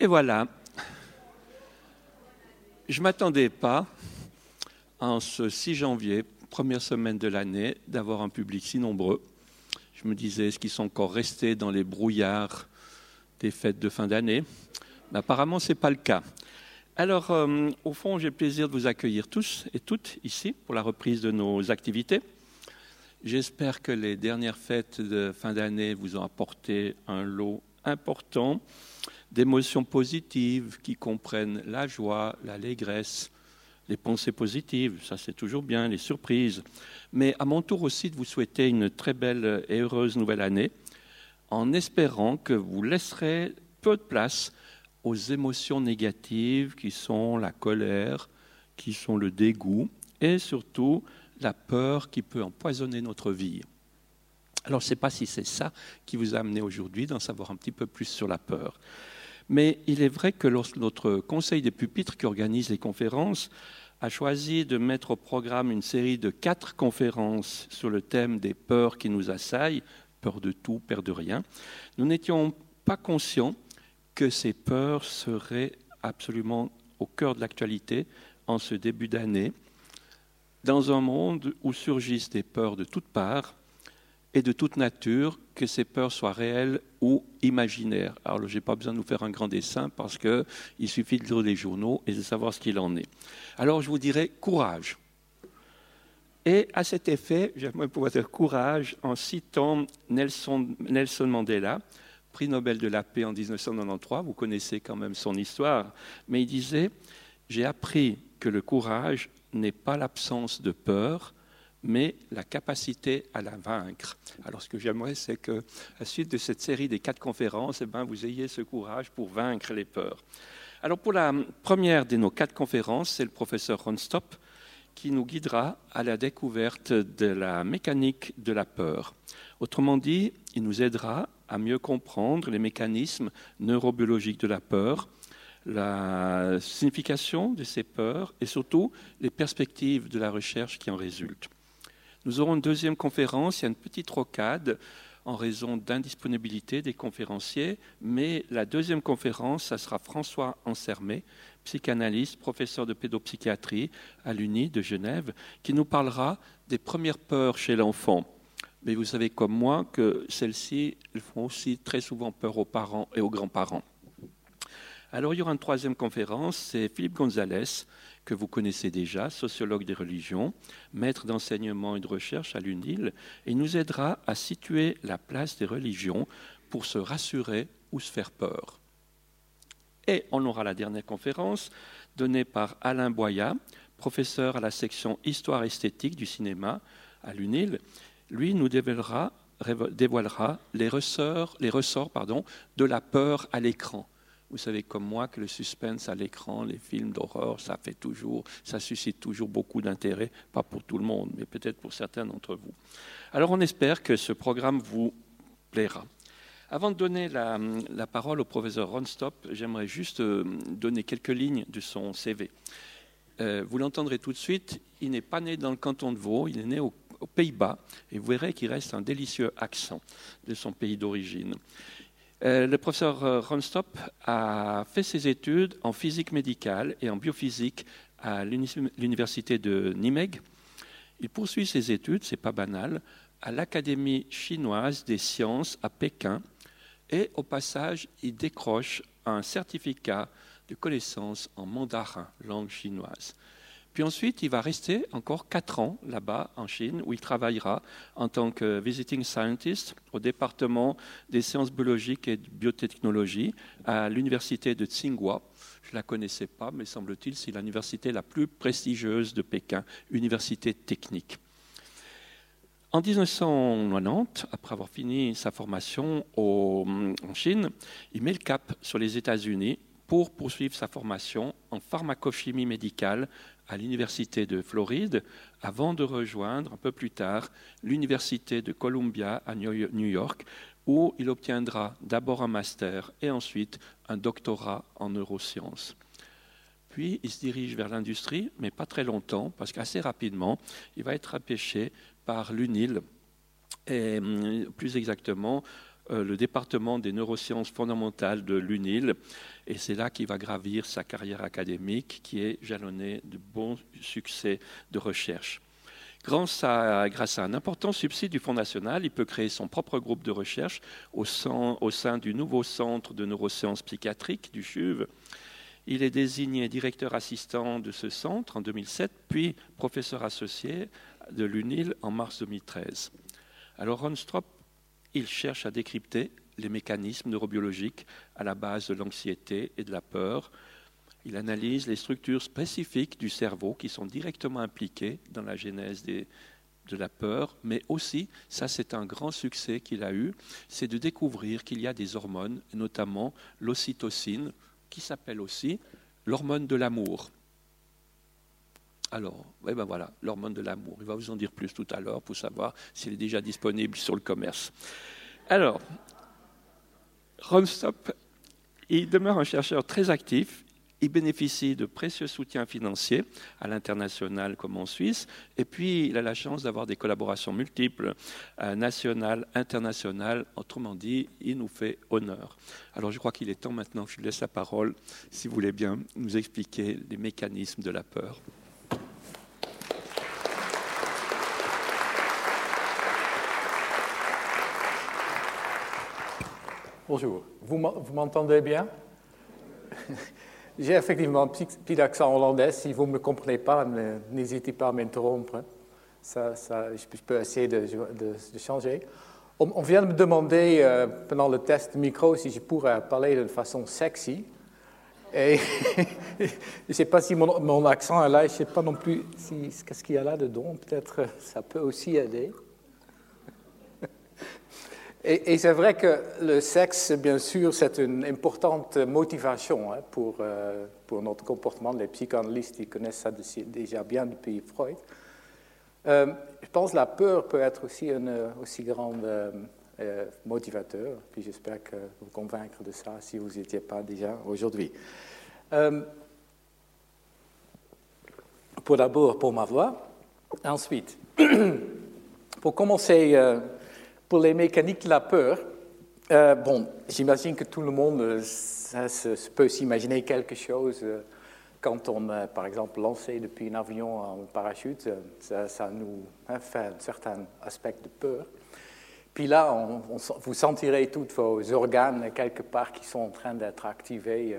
Et voilà. Je ne m'attendais pas, en ce 6 janvier, première semaine de l'année, d'avoir un public si nombreux. Je me disais, est-ce qu'ils sont encore restés dans les brouillards des fêtes de fin d'année? Mais Apparemment, ce n'est pas le cas. Alors, euh, au fond, j'ai le plaisir de vous accueillir tous et toutes ici pour la reprise de nos activités. J'espère que les dernières fêtes de fin d'année vous ont apporté un lot important d'émotions positives qui comprennent la joie, l'allégresse, les pensées positives, ça c'est toujours bien, les surprises. Mais à mon tour aussi de vous souhaiter une très belle et heureuse nouvelle année, en espérant que vous laisserez peu de place aux émotions négatives qui sont la colère, qui sont le dégoût et surtout la peur qui peut empoisonner notre vie. Alors je ne sais pas si c'est ça qui vous a amené aujourd'hui d'en savoir un petit peu plus sur la peur. Mais il est vrai que lorsque notre conseil des pupitres qui organise les conférences a choisi de mettre au programme une série de quatre conférences sur le thème des peurs qui nous assaillent, peur de tout, peur de rien, nous n'étions pas conscients que ces peurs seraient absolument au cœur de l'actualité en ce début d'année, dans un monde où surgissent des peurs de toutes parts, et de toute nature, que ces peurs soient réelles ou imaginaires. Alors, je n'ai pas besoin de vous faire un grand dessin parce qu'il suffit de lire les journaux et de savoir ce qu'il en est. Alors, je vous dirais courage. Et à cet effet, j'aimerais pouvoir dire courage en citant Nelson, Nelson Mandela, prix Nobel de la paix en 1993. Vous connaissez quand même son histoire. Mais il disait J'ai appris que le courage n'est pas l'absence de peur, mais la capacité à la vaincre. Alors ce que j'aimerais, c'est que, à la suite de cette série des quatre conférences, eh ben, vous ayez ce courage pour vaincre les peurs. Alors pour la première de nos quatre conférences, c'est le professeur Ronstop qui nous guidera à la découverte de la mécanique de la peur. Autrement dit, il nous aidera à mieux comprendre les mécanismes neurobiologiques de la peur, la signification de ces peurs et surtout les perspectives de la recherche qui en résultent. Nous aurons une deuxième conférence, il y a une petite rocade en raison d'indisponibilité des conférenciers, mais la deuxième conférence, ça sera François Ansermé, psychanalyste, professeur de pédopsychiatrie à l'UNI de Genève, qui nous parlera des premières peurs chez l'enfant. Mais vous savez comme moi que celles-ci font aussi très souvent peur aux parents et aux grands-parents. Alors il y aura une troisième conférence, c'est Philippe Gonzalez, que vous connaissez déjà, sociologue des religions, maître d'enseignement et de recherche à l'UNIL, et nous aidera à situer la place des religions pour se rassurer ou se faire peur. Et on aura la dernière conférence donnée par Alain Boya, professeur à la section Histoire esthétique du cinéma à l'UNIL. Lui nous dévoilera, les ressorts, de la peur à l'écran vous savez comme moi que le suspense à l'écran, les films d'horreur, ça fait toujours, ça suscite toujours beaucoup d'intérêt, pas pour tout le monde, mais peut-être pour certains d'entre vous. Alors on espère que ce programme vous plaira. Avant de donner la, parole au professeur Ronstop, j'aimerais juste euh, donner quelques lignes de son CV. Euh, vous l'entendrez tout de suite, il n'est pas né dans le canton de Vaud, il est né aux Pays-Bas, et vous verrez qu'il reste un délicieux accent de son pays d'origine. Euh, le professeur euh, Ronstop a fait ses études en physique médicale et en biophysique à l'université de Nimeg. Il poursuit ses études, c'est pas banal, à l'Académie chinoise des sciences à Pékin et au passage, il décroche un certificat de connaissance en mandarin, langue chinoise. Puis ensuite, il va rester encore quatre ans là-bas en Chine, où il travaillera en tant que visiting scientist au département des sciences biologiques et de à l'université de Tsinghua. Je ne la connaissais pas, mais semble-t-il, c'est l'université la plus prestigieuse de Pékin, université technique. En 1990, après avoir fini sa formation en Chine, il met le cap sur les États-Unis pour poursuivre sa formation en pharmacochimie médicale à l'Université de Floride avant de rejoindre un peu plus tard l'Université de Columbia à New York, où il obtiendra d'abord un master et ensuite un doctorat en neurosciences. Puis il se dirige vers l'industrie, mais pas très longtemps, parce qu'assez rapidement, il va être empêché par l'UNIL, et hum, plus exactement le département des neurosciences fondamentales de l'UNIL. Et c'est là qu'il va gravir sa carrière académique qui est jalonnée de bons succès de recherche. Grâce à, un important subside du Fonds national, il peut créer son propre groupe de recherche au sein, du nouveau centre de neurosciences psychiatriques du CHUV. Il est désigné directeur assistant de ce centre en 2007, puis professeur associé de l'UNIL en mars 2013. Alors Ronstrop, il cherche à décrypter les mécanismes neurobiologiques à la base de l'anxiété et de la peur. Il analyse les structures spécifiques du cerveau qui sont directement impliquées dans la genèse de la peur, mais aussi, ça c'est un grand succès qu'il a eu, c'est de découvrir qu'il y a des hormones, notamment l'ocytocine, qui s'appelle aussi l'hormone de l'amour. Alors, eh ben voilà, l'hormone de l'amour. Il va vous en dire plus tout à l'heure pour savoir s'il est déjà disponible sur le commerce. Alors, Ronstop, il demeure un chercheur très actif. Il bénéficie de précieux soutiens financiers à l'international comme en Suisse. Et puis, il a la chance d'avoir des collaborations multiples, euh, nationales, internationales. Autrement dit, il nous fait honneur. Alors, je crois qu'il est temps maintenant que je lui laisse la parole, si vous voulez bien nous expliquer les mécanismes de la peur. Bonjour, vous m'entendez bien? J'ai effectivement un petit, accent hollandais. Si vous ne me comprenez pas, n'hésitez pas à m'interrompre. Ça, ça, je peux essayer de, changer. On, vient de me demander euh, pendant le test micro si je pourrais parler de façon sexy. Et je ne sais pas si mon, accent est là, je ne sais pas non plus qu'est-ce qu'il y a là dedans. Peut-être ça peut aussi aider. Et, c'est vrai que le sexe, bien sûr, c'est une importante motivation hein, pour, euh, pour notre comportement. Les psychanalystes ils connaissent ça déjà bien depuis Freud. Euh, je pense que la peur peut être aussi un aussi grand euh, motivateur. Puis j'espère que vous convaincre de ça si vous n'étiez pas déjà aujourd'hui. pour d'abord pour ma voix. Ensuite, pour commencer pour les mécaniques de la peur, euh, bon, j'imagine que tout le monde euh, peut s'imaginer quelque chose euh, quand on, par exemple, lancé depuis un avion en parachute, ça, nous hein, fait un certain aspect de peur. Puis là, vous sentirez tous vos organes quelque part qui sont en train d'être activés,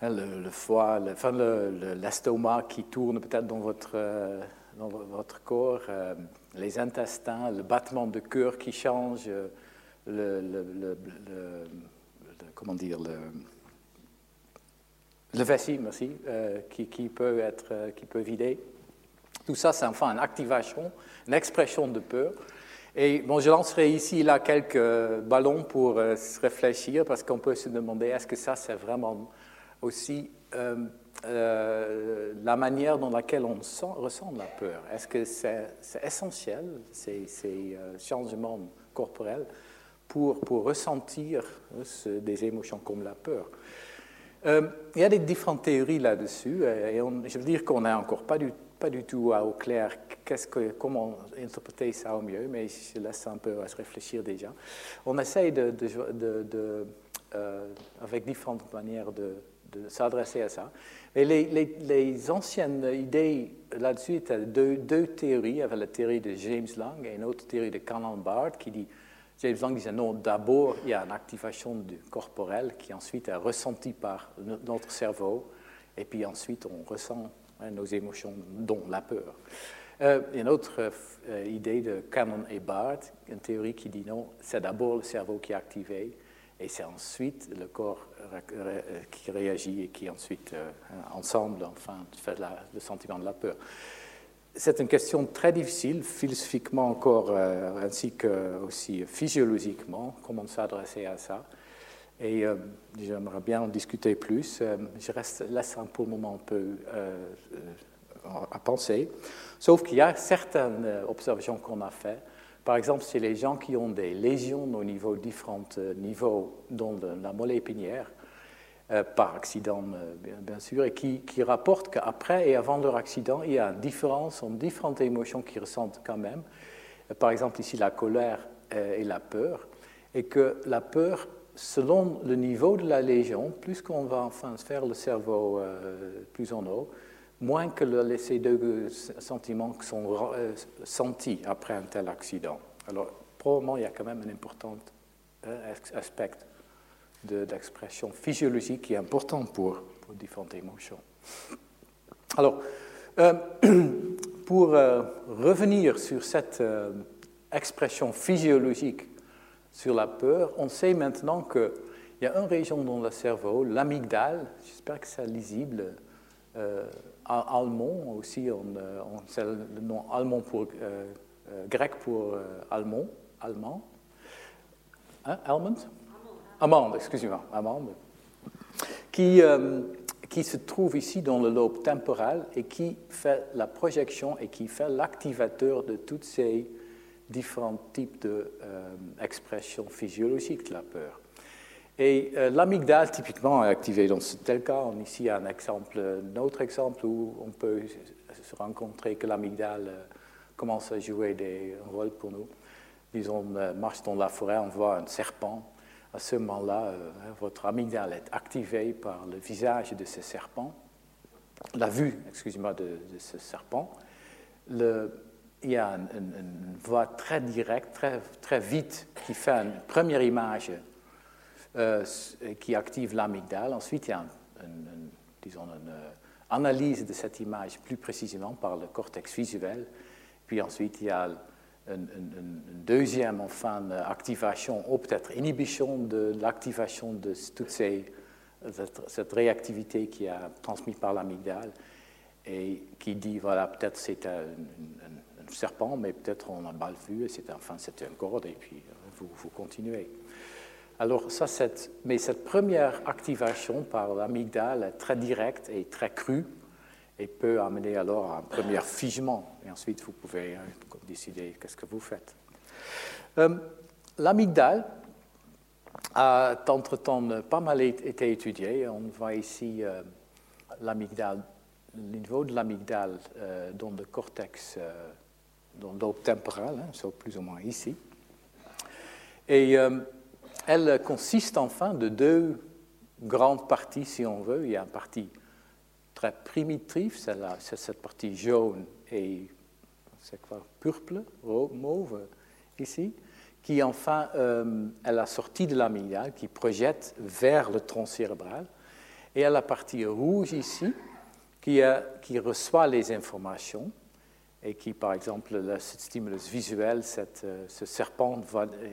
hein, le, foie, l'estomac qui tourne peut-être dans votre, dans votre corps les intestins, le battement de cœur qui change, le, comment dire, le, le vessie, merci, euh, qui, peut être, euh, qui peut vider. Tout ça, c'est enfin une activation, une expression de peur. Et bon, je lancerai ici là quelques ballons pour euh, se réfléchir, parce qu'on peut se demander est-ce que ça, c'est vraiment aussi euh, la manière dans laquelle on ressent la peur. Est-ce que c'est essentiel, ces, euh, changements corporels, pour, pour ressentir euh, des émotions comme la peur? Il y a des différentes théories là-dessus, et je veux dire qu'on n'est encore pas du, pas du tout au clair que, comment interpréter ça au mieux, mais je laisse un peu à se réfléchir déjà. On essaye de, de, avec différentes manières de de s'adresser à ça. Et les, anciennes idées là-dessus étaient deux, deux, théories. Il y avait la théorie de James Lang et une autre théorie de Canon Bard qui dit, James Lang disait non, d'abord il y a une activation du corporel qui ensuite est ressentie par notre cerveau et puis ensuite on ressent hein, nos émotions, dont la peur. Euh, une autre euh, idée de Canon et Bard, une théorie qui dit non, c'est d'abord le cerveau qui est activé et c'est ensuite le corps qui réagit et qui ensuite, euh, ensemble, enfin, fait le sentiment de la peur. C'est une question très difficile, philosophiquement encore, euh, ainsi que aussi physiologiquement, comment s'adresser à ça. Et euh, j'aimerais bien en discuter plus. je reste, laisse pour le moment un peu à penser. Sauf qu'il y a certaines observations qu'on a faites par exemple, c'est les gens qui ont des lésions au niveau différents euh, niveaux dans la moelle épinière, euh, par accident euh, bien, sûr, et qui, rapportent qu'après et avant leur accident, il y a une différence différentes émotions qu'ils ressentent quand même. Par exemple, ici, la colère et la peur. et que la peur, selon le niveau de la légion, plus qu'on va enfin faire le cerveau plus en haut, moins que le, ces deux sentiments sont euh, sentis après un tel accident. Alors, probablement, il y a quand même un important euh, aspect d'expression physiologique qui est important pour, pour différentes émotions. Alors, pour revenir sur cette expression physiologique sur la peur, on sait maintenant qu'il y a une région dans le cerveau, l'amygdale, j'espère que c'est lisible, euh, allemand aussi, on, euh, le nom allemand pour, euh, euh, grec pour allemand, allemand. Hein, almond? Amande, excusez-moi, amande. Qui, qui se trouve ici dans le lobe temporal et qui fait la projection et qui fait l'activateur de toutes ces différents types d'expressions physiologiques de la peur. Et euh, l'amygdale, typiquement, est activée dans ce tel cas. On, ici, un exemple, un autre exemple où on peut se rencontrer que l'amygdale euh, commence à jouer des rôles pour nous. Disons, on euh, marche dans la forêt, on voit un serpent. À ce moment-là, votre amygdale est activée par le visage de ce serpent, la vue, excusez-moi, de, ce serpent. Il y a une, voix très directe, très, très vite, qui fait une première image qui active l'amygdale. Ensuite, il y a une, euh, analyse de cette image plus précisément par le cortex visuel. Puis ensuite, il y a une, deuxième, enfin, activation, ou peut-être inhibition de l'activation de toute cette, réactivité qui est transmise par l'amygdale et qui dit, voilà, peut-être c'est un, serpent, mais peut-être on a mal vu, c'est enfin, c'était un corde, et puis euh, vous continuez. Alors, ça, mais cette première activation par l'amygdale est très directe et très crue et peut amener alors à un premier figement. Et ensuite, vous pouvez hein, décider qu'est-ce que vous faites. Euh, l'amygdale a entre-temps pas mal été étudiée. On voit ici euh, l'amygdale, le niveau de l'amygdale euh, dans le cortex, dans le lobe temporal, hein, plus ou moins ici. Et elle consiste enfin de deux grandes parties, si on veut. Il y a une partie très primitive, c'est cette partie jaune et c'est quoi, purple, mauve, ici, qui enfin euh, la sortie de l'amygdale, qui projette vers le tronc cérébral. Et a la partie rouge ici, qui reçoit les informations et qui, par exemple, le stimulus visuel, euh, ce serpent,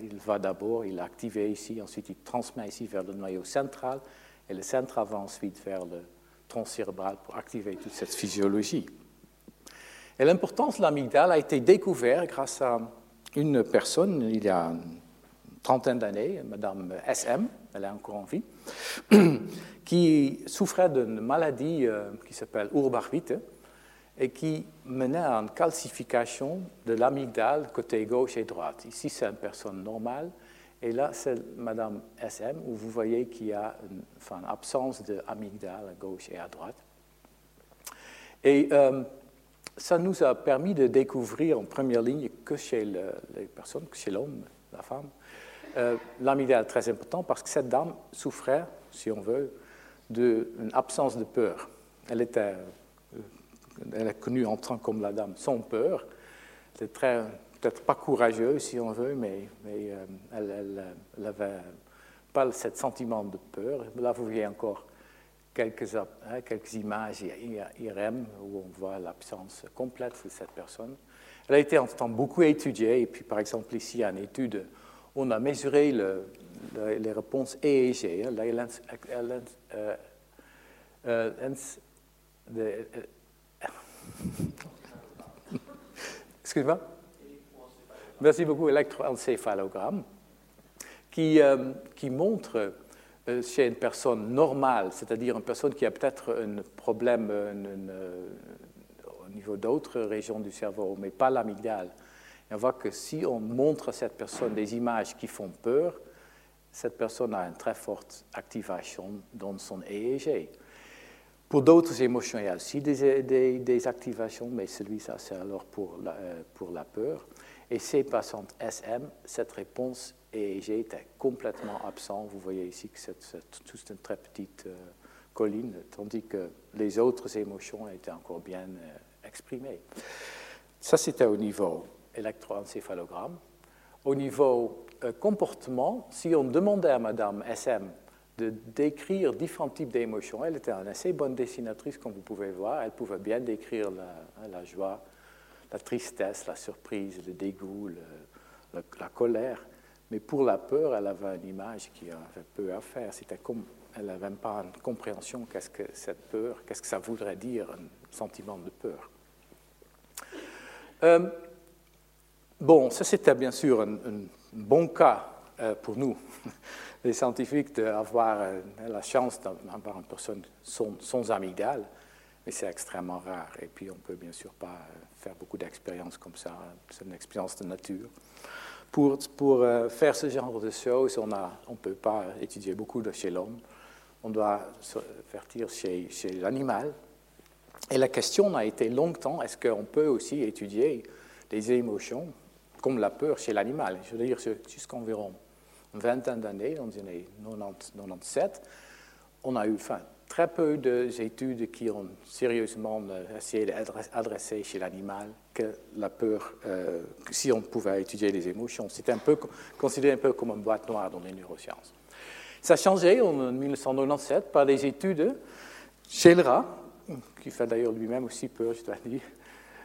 il va d'abord, il est activé ici, ensuite il transmet ici vers le noyau central, et le central va ensuite vers le tronc cérébral pour activer toute cette physiologie. Et l'importance de l'amygdale a été découverte grâce à une personne, il y a une trentaine d'années, Madame SM, elle est encore en vie, qui souffrait d'une maladie euh, qui s'appelle Urbach-Witte, et qui menait à une calcification de l'amygdale côté gauche et droite. Ici, c'est une personne normale, et là, c'est Madame SM, où vous voyez qu'il y a une, enfin, absence d'amygdale à gauche et à droite. Et euh, ça nous a permis de découvrir en première ligne que chez les personnes, que chez l'homme, la femme, euh, l'amygdale est très important parce que cette dame souffrait, si on veut, d'une absence de peur. Elle était elle est connue en tant comme la dame sans peur. C'est très, peut-être pas courageux si on veut, mais, euh, elle n'avait pas ce sentiment de peur. Là, vous voyez encore quelques, hein, quelques images IRM où on voit l'absence complète de cette personne. Elle a été en temps beaucoup étudiée, et puis par exemple ici, une étude, on a mesuré le, les réponses EEG, hein, Excuse-moi Merci beaucoup, électroencéphalogramme, qui, euh, qui montre euh, chez une personne normale, c'est-à-dire une personne qui a peut-être un problème euh, au niveau d'autres régions du cerveau, mais pas l'amygdale. on voit que si on montre à cette personne des images qui font peur, cette personne a une très forte activation dans son EEG. Pour d'autres émotions, il y a aussi des, activations, mais celui-là, c'est alors pour la, euh, peur. Et ces patientes SM, cette réponse EEG était complètement absent. Vous voyez ici que c'est toute une très petite euh, colline, tandis que les autres émotions étaient encore bien euh, exprimées. Ça, c'était au niveau électroencéphalogramme. Au niveau comportement, si on demandait à Madame SM de décrire différents types d'émotions, elle était une assez bonne dessinatrice, comme vous pouvez voir. Elle pouvait bien décrire la, joie, la tristesse, la surprise, le dégoût, la colère. Mais pour la peur, elle avait une image qui avait peu à faire. C'était comme elle n'avait même pas une compréhension qu'est-ce que cette peur, qu'est-ce que ça voudrait dire, un sentiment de peur. Euh, bon, ça c'était bien sûr un, bon cas pour nous, les scientifiques, d'avoir euh, la chance d'avoir une personne sans, sans amygdale, mais c'est extrêmement rare. Et puis on ne peut bien sûr pas faire beaucoup d'expériences comme ça, c'est une expérience de nature. Pour, faire ce genre de choses, on ne peut pas étudier beaucoup de chez l'homme on doit se faire chez, chez l'animal. Et la question a été longtemps, est-ce qu'on peut aussi étudier des émotions comme la peur chez l'animal? Je veux dire, jusqu'environ vingtaine d'années, dans les années 97, on a eu enfin, très peu d'études qui ont sérieusement euh, essayé d'adresser chez l'animal que la peur, euh, si on pouvait étudier les émotions. C'était un peu considéré un peu comme une boîte noire dans les neurosciences. Ça a changé en 1997 par des études chez le rat, qui fait d'ailleurs lui-même aussi peur, je dois dire.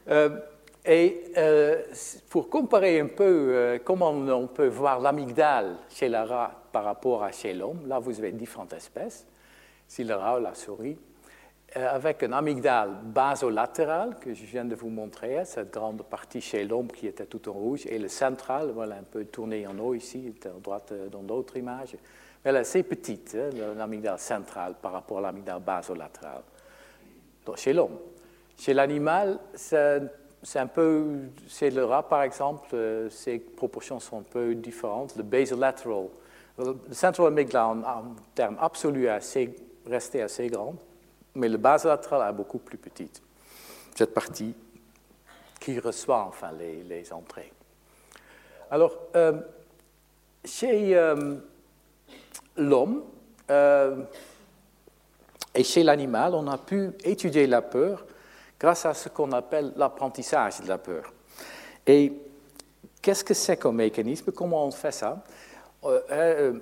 Euh, et euh, pour comparer un peu euh, comment on peut voir l'amygdale chez le rat par rapport à chez l'homme, là vous avez différentes espèces, si le rat ou la souris, avec un amygdale basolatérale que je viens de vous montrer, cette grande partie chez l'homme qui était tout en rouge, et le central, voilà un peu tourné en haut ici, à droite dans d'autres images, elle est assez petite, hein, l'amygdale centrale par rapport à l'amygdale basolatéral. chez l'homme. Chez l'animal, c'est un peu, chez le rat par exemple, euh, ces proportions sont un peu différentes. Le basolateral, le central amygdale en, termes absolus est resté assez grand, mais le basolatéral est beaucoup plus petite. Cette partie qui reçoit enfin les, entrées. Alors, euh, chez euh, l'homme et chez l'animal, on a pu étudier la peur grâce à ce qu'on appelle l'apprentissage de la peur. Et qu'est-ce que c'est comme mécanisme? Comment on fait ça? Euh, euh,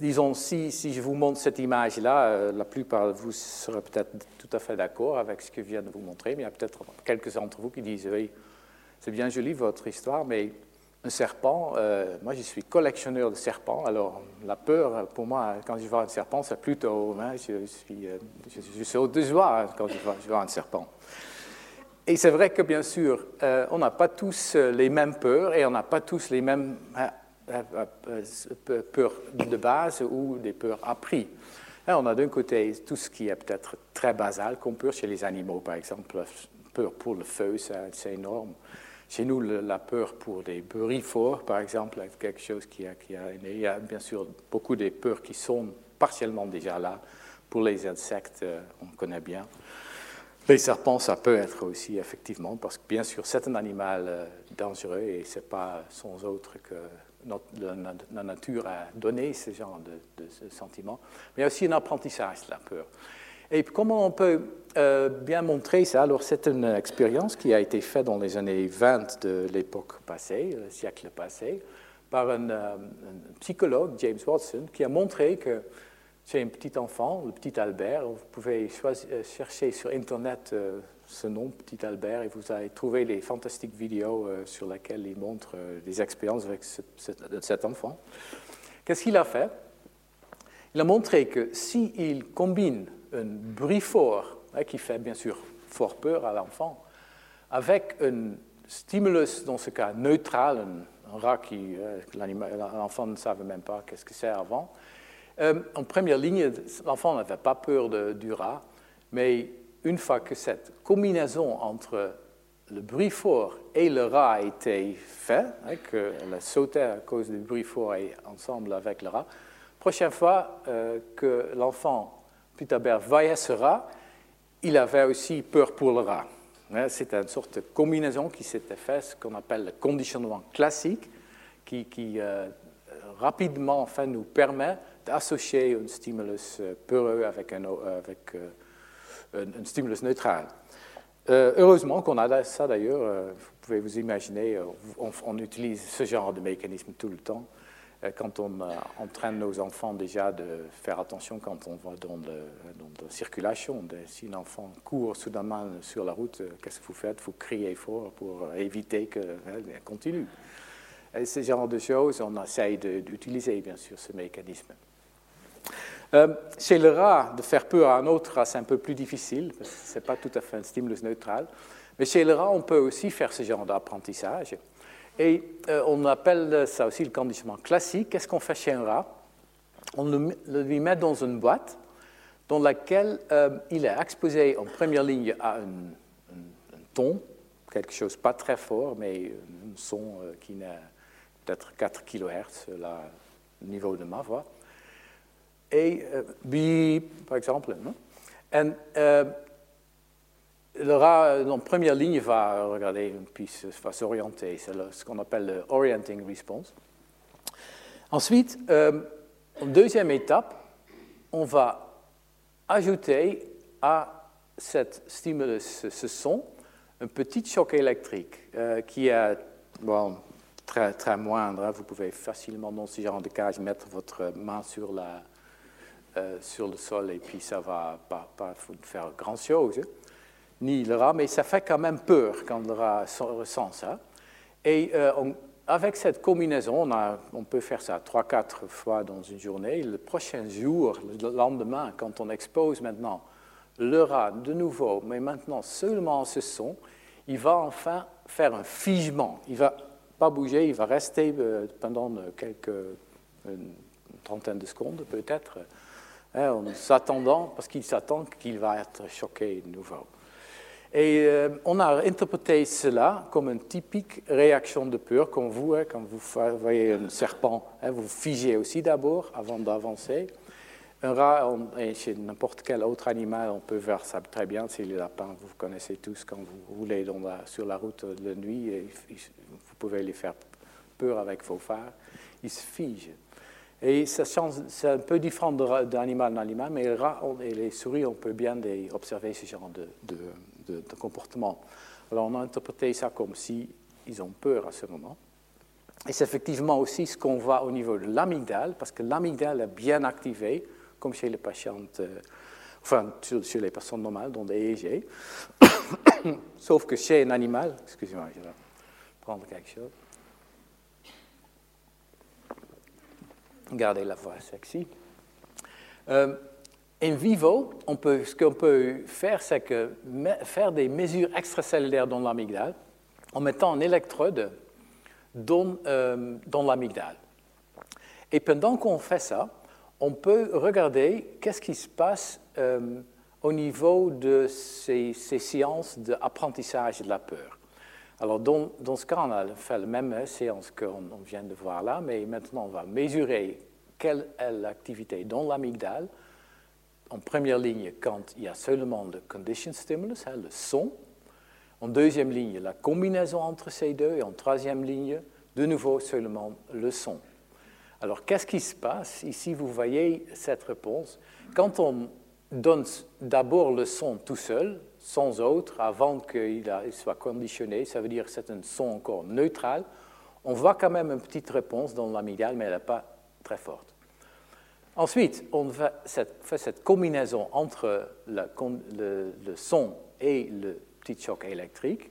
Disons, si, si, je vous montre cette image-là, la plupart de vous serez peut-être tout à fait d'accord avec ce que je viens de vous montrer, mais il y a peut-être quelques d'entre vous qui disent, oui, c'est bien joli votre histoire, mais un serpent, euh, moi je suis collectionneur de serpents, alors la peur pour moi quand je vois un serpent c'est plutôt, hein, je, suis, euh, je, saute de joie quand je vois, un serpent. Et c'est vrai que bien sûr, euh, on n'a pas tous les mêmes peurs et on n'a pas tous les mêmes peurs de base ou des peurs apprises. Hein, on a d'un côté tout ce qui est peut-être très basal, comme peur chez les animaux par exemple, peur pour le feu, c'est énorme. Chez nous, la peur pour des forts, par exemple, est quelque chose qui a, qui a Il y a bien sûr beaucoup de peurs qui sont partiellement déjà là. Pour les insectes, euh, on connaît bien. Les serpents, ça peut être aussi, effectivement, parce que bien sûr, c'est un animal euh, dangereux et ce n'est pas sans autre que la, nature a donné ce genre de, de sentiments. Mais il y a aussi un apprentissage de la peur. Et comment on peut euh, bien montrer ça? Alors, c'est une expérience qui a été faite dans les années 20 de l'époque passée, le siècle passé, par un, euh, psychologue, James Watson, qui a montré que chez un petit enfant, le petit Albert, vous pouvez euh, chercher sur Internet ce nom, petit Albert, et vous allez trouver les fantastiques vidéos sur lesquelles il montre des expériences avec cet enfant. Qu'est-ce qu'il a fait? Il a montré que s'il combine un bruit fort, hein, qui fait bien sûr fort peur à l'enfant, avec un stimulus, dans ce cas neutral, un, rat qui, euh, l'enfant ne savait même pas qu'est-ce que c'est avant. Euh, en première ligne, l'enfant n'avait pas peur du rat, mais une fois que cette combinaison entre le bruit fort et le rat a été fait, hein, qu'elle a sauté à cause du bruit fort et ensemble avec le rat, prochaine fois euh, que l'enfant Ce rat, il avait aussi peur pour le rat. Hein, c'est une sorte de combinaison qui s'était faite, ce qu'on appelle le conditionnement classique, qui, euh, rapidement enfin, nous permet d'associer un stimulus euh, peureux avec un, avec, un, stimulus neutral. heureusement qu'on a ça d'ailleurs, vous pouvez vous imaginer, on, utilise ce genre de mécanisme tout le temps. Euh, quand on euh, entraîne nos enfants déjà de faire attention quand on va dans, la circulation. si un enfant court soudainement sur la route, euh, qu'est-ce que vous faites? Faut crier fort pour éviter qu'elle continue. Et ce genre de choses, on essaye d'utiliser bien sûr ce mécanisme. chez le rat, de faire peur à un autre rat, c'est un peu plus difficile, parce que ce n'est pas tout à fait un stimulus neutral. Mais chez le rat, on peut aussi faire ce genre d'apprentissage. Et euh, on appelle ça aussi le conditionnement classique. Qu'est-ce qu'on fait chez un rat? On le, lui met dans une boîte dans laquelle euh, il est exposé en première ligne à un, ton, quelque chose pas très fort, mais un son euh, qui n'est peut-être 4 kHz, le niveau de ma voix. Et bip, par exemple. Le rat, en première ligne, va regarder, puis va s'orienter. C'est ce qu'on appelle le orienting response. Ensuite, euh, en deuxième étape, on va ajouter à cette stimulus, ce son, un petit choc électrique euh, qui est bon, très, très moindre. Hein. Vous pouvez facilement, dans ce genre de cas, mettre votre main sur, la, euh, sur le sol et puis ça ne va pas, pas faire grand-chose ni le rat, mais ça fait quand même peur quand le rat ressent ça. Et euh, avec cette combinaison, on, peut faire ça 3-4 fois dans une journée. Le prochain jour, le lendemain, quand on expose maintenant le rat de nouveau, mais maintenant seulement ce son, il va enfin faire un figement. Il ne va pas bouger, il va rester euh, pendant quelques une trentaine de secondes peut-être, hein, en s'attendant, parce qu'il s'attend qu'il va être choqué de nouveau. Et euh, on a interprété cela comme une typique réaction de peur, comme vous, hein, quand vous voyez un serpent, hein, vous figez aussi d'abord avant d'avancer. Un rat, chez n'importe quel autre animal, on peut voir ça très bien. C'est les lapins, vous connaissez tous quand vous roulez sur la route de nuit, vous pouvez les faire peur avec vos phares. Ils se figent. Et c'est un peu différent d'animal en animal, mais les rats et les souris, on peut bien observer ce genre de, comportement. Alors on a interprété ça comme si ils ont peur à ce moment. Et c'est effectivement aussi ce qu'on voit au niveau de l'amygdale, parce que l'amygdale est bien activée, comme chez les patientes, euh, enfin chez les personnes normales, dont des EEG. Sauf que chez un animal, excusez-moi, je vais prendre quelque chose. Gardez la voix sexy. Euh, in vivo, ce qu'on peut faire, c'est faire des mesures extracellulaires dans l'amygdale en mettant un électrode dans, euh, l'amygdale. Et pendant qu'on fait ça, on peut regarder qu'est-ce qui se passe euh, au niveau de ces, ces séances d'apprentissage de la peur. Alors, dans, dans, ce cas, on a fait la même séance qu'on vient de voir là, mais maintenant, on va mesurer quelle est l'activité dans l'amygdale en première ligne quand il y a seulement le condition stimulus, hein, le son. En deuxième ligne, la combinaison entre ces deux. Et en troisième ligne, de nouveau seulement le son. Alors, qu'est-ce qui se passe Ici, vous voyez cette réponse. Quand on donne d'abord le son tout seul, sans autre, avant qu'il soit conditionné, ça veut dire que c'est un son encore neutral, on voit quand même une petite réponse dans l'amygdale, mais elle n'est pas très forte. Ensuite, on fait cette, combinaison entre le, son et le petit choc électrique.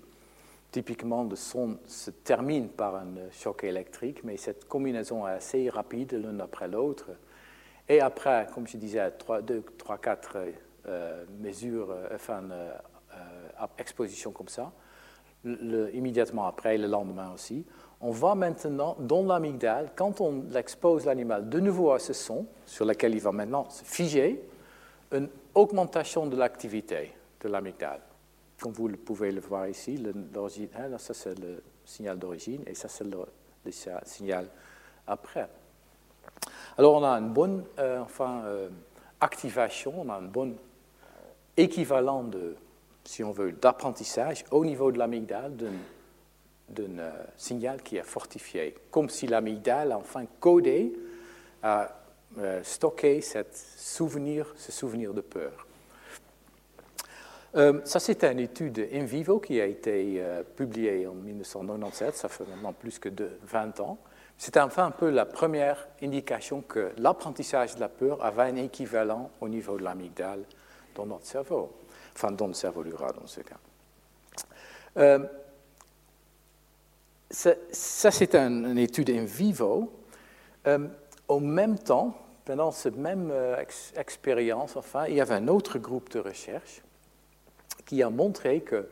Typiquement, le son se termine par un choc électrique, mais cette combinaison est assez rapide l'une après l'autre. Et après, comme je disais, 3, 2, 3, 4 mesures, euh, enfin, euh, euh, expositions comme ça, immédiatement après, le lendemain aussi, on va maintenant dans l'amygdale, quand on expose l'animal de nouveau à ce son, sur lequel il va maintenant se figer, une augmentation de l'activité de l'amygdale. Comme vous pouvez le voir ici, hein, ça c'est le signal d'origine et ça c'est le, signal après. Alors on a une bonne euh, enfin, euh, activation, on a un bon équivalent de si on veut, d'apprentissage au niveau de l'amygdale d'un euh, signal qui est fortifié, comme si l'amygdale enfin codé, a euh, stocké cette souvenir, ce souvenir de peur. Euh, ça, c'est une étude in vivo qui a été publiée en 1997, ça fait maintenant plus que de 20 ans. C'est enfin un peu la première indication que l'apprentissage de la peur avait un équivalent au niveau de l'amygdale dans notre cerveau, enfin dans le cerveau du rat dans ce cas. Euh, ça, c'est une, étude in vivo. Euh, au même temps, pendant cette même euh, expérience, enfin, il y avait un autre groupe de recherche qui a montré que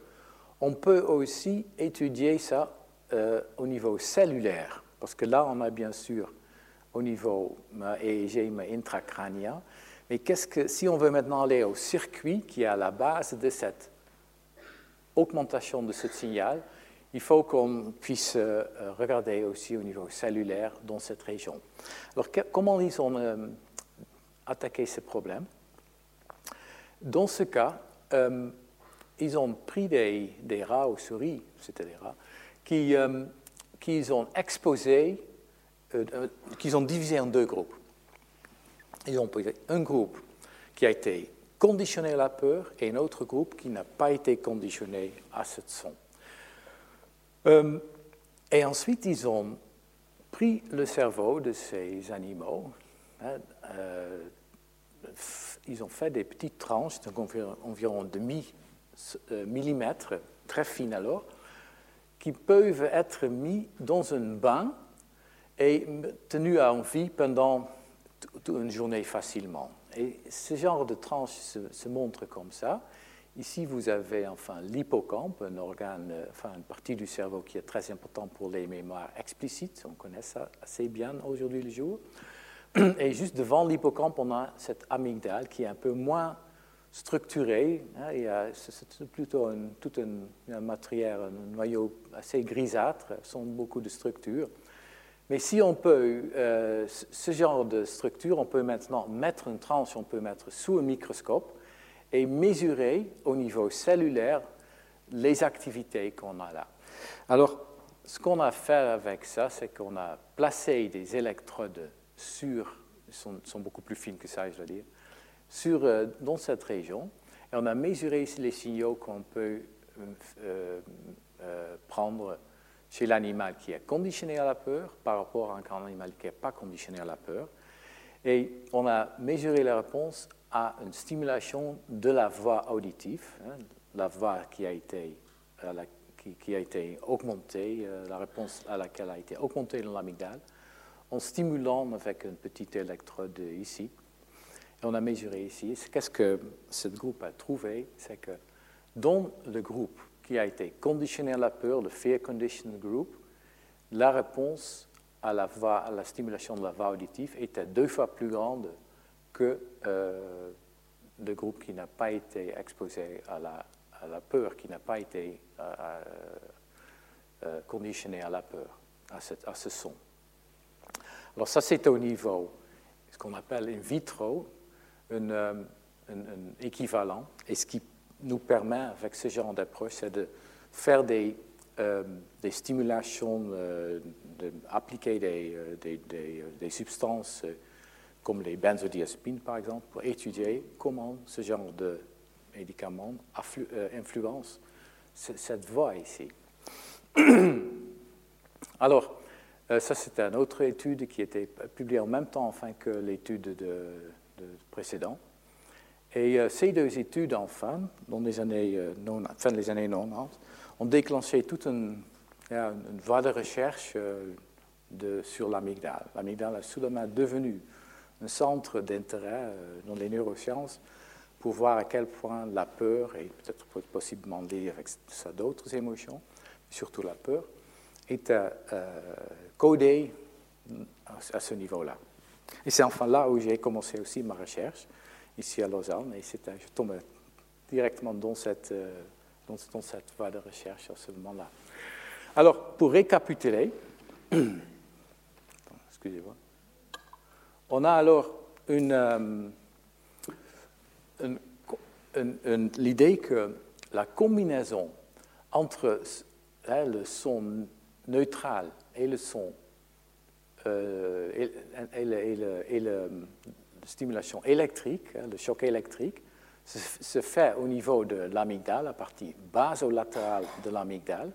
on peut aussi étudier ça au niveau cellulaire, parce que là, on a bien sûr au niveau EEG intracrânien, mais qu'est-ce que, si on veut maintenant aller au circuit qui est à la base de cette augmentation de ce signal, il faut qu'on puisse euh, regarder aussi au niveau cellulaire dans cette région. Alors, comment ils ont euh, attaqué ce problème? Dans ce cas, euh, ils ont pris des, rats ou souris, c'était des rats, qui, qu'ils ont exposé, qu'ils ont divisé en deux groupes ils ont pris un groupe qui a été conditionné à la peur et un autre groupe qui n'a pas été conditionné à ce son. Euh, et ensuite, ils ont pris le cerveau de ces animaux, hein, euh, ils ont fait des petites tranches d'environ environ demi euh, millimètre, très fines alors, qui peuvent être mis dans un bain et tenus en vie pendant une journée facilement. Et ce genre de tranche se, montre comme ça. Ici, vous avez enfin l'hippocampe, un organe, enfin une partie du cerveau qui est très important pour les mémoires explicites. On connaît ça assez bien aujourd'hui le jour. Et juste devant l'hippocampe, on a cette amygdale qui est un peu moins structurée. Hein. C'est plutôt une, toute une, une matière, un noyau assez grisâtre, sans beaucoup de structure. Mais si on peut, euh, ce genre de structure, on peut maintenant mettre une tranche, on peut mettre sous un microscope et mesurer au niveau cellulaire les activités qu'on a là. Alors, ce qu'on a fait avec ça, c'est qu'on a placé des électrodes sur, sont, sont beaucoup plus fines que ça, je dois dire, sur, euh, dans cette région, et on a mesuré les signaux qu'on peut euh, prendre chez l'animal qui est conditionné à la peur par rapport à un animal qui n'est pas conditionné à la peur. Et on a mesuré la réponse à une stimulation de la voix auditive, hein, la voix qui a été, qui, a été augmentée, euh, la réponse à laquelle a été augmentée dans l'amygdale, en stimulant avec une petite électrode ici. Et on a mesuré ici. Qu'est-ce que ce groupe a trouvé? C'est que dans le groupe qui a été conditionné à la peur, le Fear Condition Group, la réponse à la, à la stimulation de la voix auditive était deux fois plus grande que euh, le groupe qui n'a pas été exposé à la, peur, qui n'a pas été euh, euh, conditionné à la peur, à, ce son. Alors ça, c'est au niveau, ce qu'on appelle in vitro, un, équivalent, et ce qui nous permet, avec ce genre d'approche, c'est de faire des, stimulations, d'appliquer des, substances comme les benzodiazépines, par exemple, pour étudier comment ce genre de médicaments influence cette voie ici. Alors, ça, c'est une autre étude qui été publiée en même temps enfin, que l'étude de, de précédente. Et euh, ces deux études, enfin, dans les années, euh, fin des années 90, ont déclenché toute une, voie de recherche euh, sur l'amygdale. L'amygdale est soudainement devenue un centre d'intérêt dans les neurosciences pour voir à quel point la peur, et peut-être possiblement liée avec ça d'autres émotions, surtout la peur, était codée à ce niveau-là. Et c'est enfin là où j'ai commencé aussi ma recherche ici à Lausanne. Et je tombe directement dans cette, euh, dans, cette voie de recherche à ce moment-là. Alors, pour récapituler, excusez-moi, on a alors euh, l'idée que la combinaison entre hein, le son neutral et le son euh, et, la stimulation électrique, hein, le choc électrique, se, fait au niveau de l'amygdale, la partie basolatérale de l'amygdale,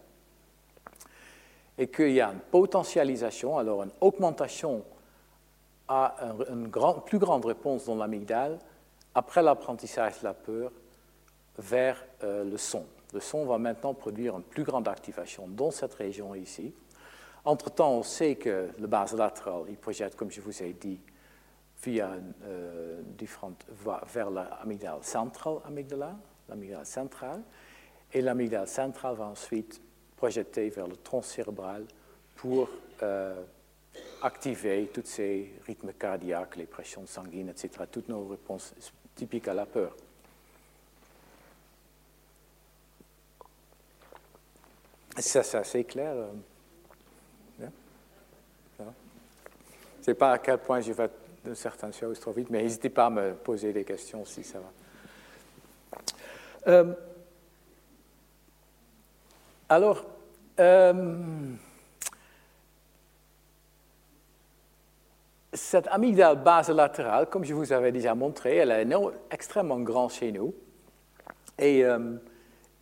et qu'il y a une potentialisation, alors une augmentation à une, plus grande réponse dans l'amygdale après l'apprentissage de la peur vers euh, le son. Le son va maintenant produire une plus grande activation dans cette région ici. Entre-temps, on sait que le base latéral, il projette, comme je vous ai dit, via euh, différentes vers l'amygdale centrale, amygdala, l'amygdale centrale, et l'amygdale centrale va ensuite projeter vers le tronc cérébral pour euh, activer tous ces rythmes cardiaques, les pressions sanguines, etc., toutes nos réponses typiques à la peur. Ça, c'est assez clair. Euh, je ne sais pas à quel point je vais de certaines choses trop vite, mais n'hésitez pas à me poser des questions si ça va. Euh, alors, euh, cette amygdale basolatérale, comme je vous avais déjà montré, elle est extrêmement grande chez nous. Et, euh,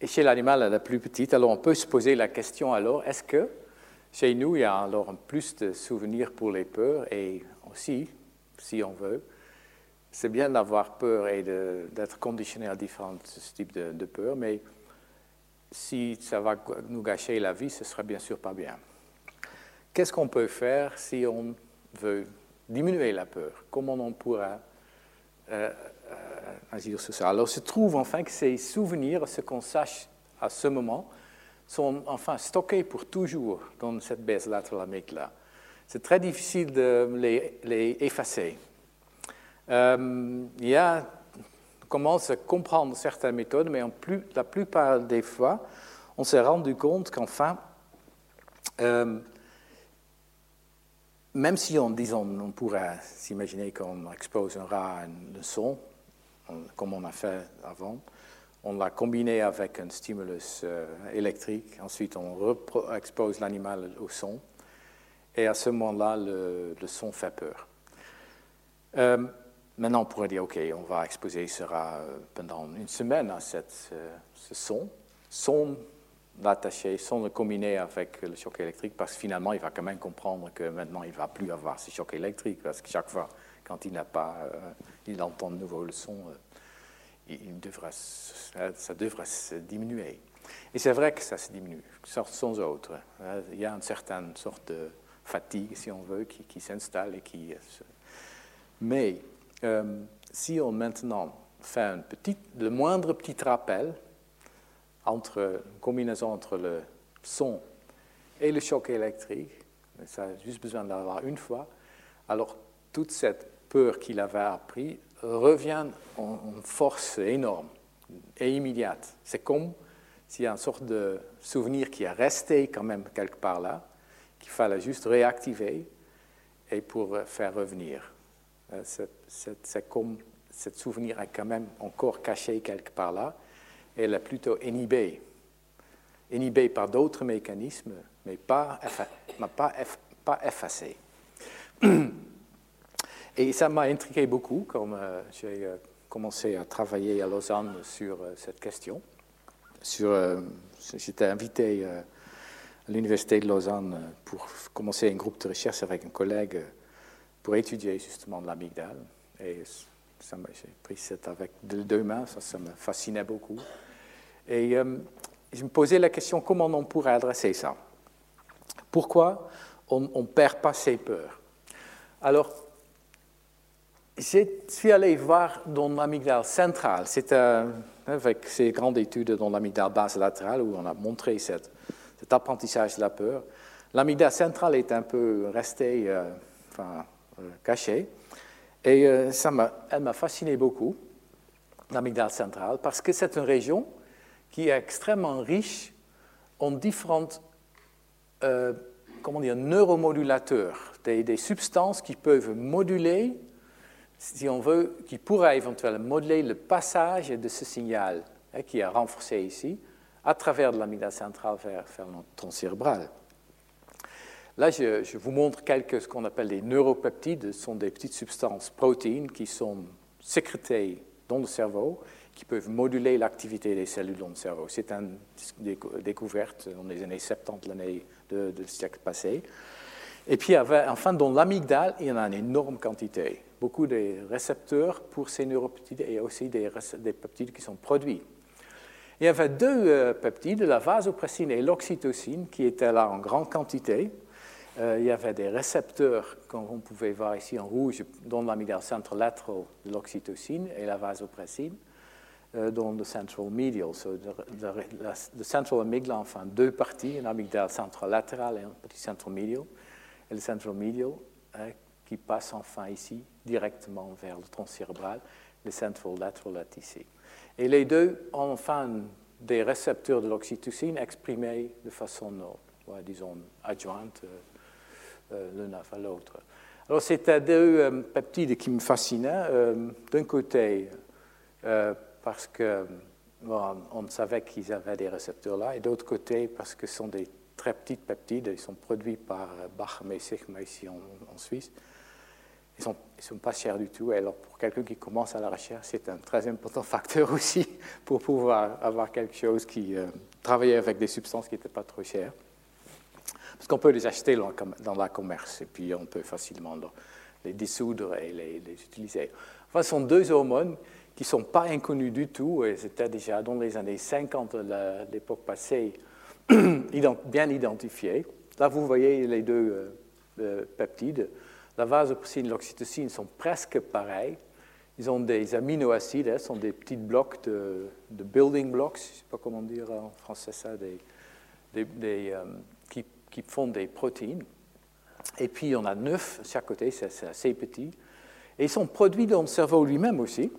chez l'animal, elle est plus petite. Alors, on peut se poser la question alors, est-ce que chez nous, il y a alors plus de souvenirs pour les peurs? Et aussi, si on veut, c'est bien d'avoir peur et d'être conditionné à différents types de, de peurs, mais si ça va nous gâcher la vie, ce sera bien sûr pas bien. Qu'est-ce qu'on peut faire si on veut diminuer la peur Comment on pourra euh, euh, agir sur ça? Alors, se trouve enfin que ces souvenirs, ce qu'on sache à ce moment, sont enfin stockés pour toujours dans cette base latérale-là. C'est très difficile de les, effacer. Euh, il y a, on commence à comprendre certaines méthodes, mais la plupart des fois, on s'est rendu compte qu'enfin, même si on, disons, on pourrait s'imaginer qu'on expose un rat à un son, comme on a fait avant, on l'a combiné avec un stimulus euh, électrique, ensuite on expose l'animal au son, et à ce moment-là, le, son fait peur. Euh, maintenant, on pourrait dire, OK, on va exposer sera euh, pendant une semaine à ce son, son l'attacher, son le combiner avec le choc électrique, parce que finalement, il va quand même comprendre que maintenant, il ne va plus avoir ce choc électrique, parce que chaque fois, quand il n'a pas, il entend de nouveau le son, il devra, ça devrait se diminuer. Et c'est vrai que ça se diminue, sans autre. Il y a une certaine sorte de fatigue, si on veut, qui, s'installe et qui. Mais euh, si on maintenant fait un petit, le moindre petit rappel entre une combinaison entre le son et le choc électrique, ça a juste besoin d'avoir une fois, alors toute cette peur qu'il avait appris revient en, force énorme et immédiate. C'est comme s'il y a une sorte de souvenir qui est resté quand même quelque part là, qu'il fallait juste réactiver et pour faire revenir. Euh, c'est comme ce souvenir est quand même encore caché quelque part là, elle est plutôt inhibée. Inhibée par d'autres mécanismes, mais pas, pas, pas effacée. Et ça m'a intrigué beaucoup quand euh, j'ai euh, commencé à travailler à Lausanne sur euh, cette question. j'étais invité à l'Université de Lausanne pour commencer un groupe de recherche avec un collègue pour étudier justement l'amygdale. J'ai pris ça avec deux mains, ça, ça me fascinait beaucoup. Et je me posais la question comment on pourrait adresser ça? Pourquoi on ne perd pas ses peurs? Alors, je suis allé voir dans l'amygdale centrale. C'est avec ces grandes études dans l'amygdale basse latérale où on a montré cet apprentissage de la peur. L'amygdale centrale est un peu restée euh, enfin, euh, cachée. Et euh, elle m'a fasciné beaucoup, l'amygdale centrale, parce que c'est une région qui est extrêmement riche en différentes dire, neuromodulateurs, des, substances qui peuvent moduler si on veut, qui pourra éventuellement modeler le passage de ce signal hein, qui est renforcé ici, à travers l'amygdale centrale vers, vers le tronc cérébral. Là, je, vous montre quelques ce qu'on appelle des neuropeptides. Ce sont des petites substances protéines qui sont sécrétées dans le cerveau, qui peuvent moduler l'activité des cellules dans le cerveau. C'est une découverte dans les années 70, l'année du siècle passé. Et puis, enfin, dans l'amygdale, il y en a une énorme quantité. Beaucoup de récepteurs pour ces neuropeptides et aussi des, des peptides qui sont produits. Il y avait deux euh, peptides, la vasopressine et l'oxytocine, qui étaient là en grande quantité. Euh, il y avait des récepteurs, comme on pouvait voir ici en rouge, dans l'amygdale central de l'oxytocine et la vasopressine, euh, dans le central medial. le central amygdale, enfin deux parties, une amygdale centrale et un petit central medial. Et le central medial hein, qui passe enfin ici directement vers le tronc cérébral, le central lateral ici. Et les deux ont enfin des récepteurs de l'oxytocine exprimés de façon, disons, adjointe. Euh, l'un à l'autre. Alors, c'était deux euh, peptides qui me fascinaient. Euh, d'un côté, parce que on savait qu'ils avaient des récepteurs là, et d'autre côté, parce que ce sont des très petits peptides, ils sont produits par Bach et Sigma ici en, Suisse. Ils ne sont, pas chers du tout. Et alors, pour quelqu'un qui commence à la recherche, c'est un très important facteur aussi pour pouvoir avoir quelque chose qui travaillait avec des substances qui n'étaient pas trop chères. Parce qu'on peut les acheter dans la commerce et puis on peut facilement les dissoudre et les, utiliser. Enfin, ce sont deux hormones qui ne sont pas inconnues du tout et c'était déjà dans les années 50 de l'époque passée bien identifiées. Là, vous voyez les deux euh, euh, peptides. La vasopressine et l'oxytocine sont presque pareils. Ils ont des aminoacides, hein, sont des petits blocs de, building blocks, je ne sais pas comment dire en français ça, des, euh, qui font des protéines. Et puis, il y en a neuf chaque côté, c'est assez petit. Et ils sont produits dans le cerveau lui-même aussi.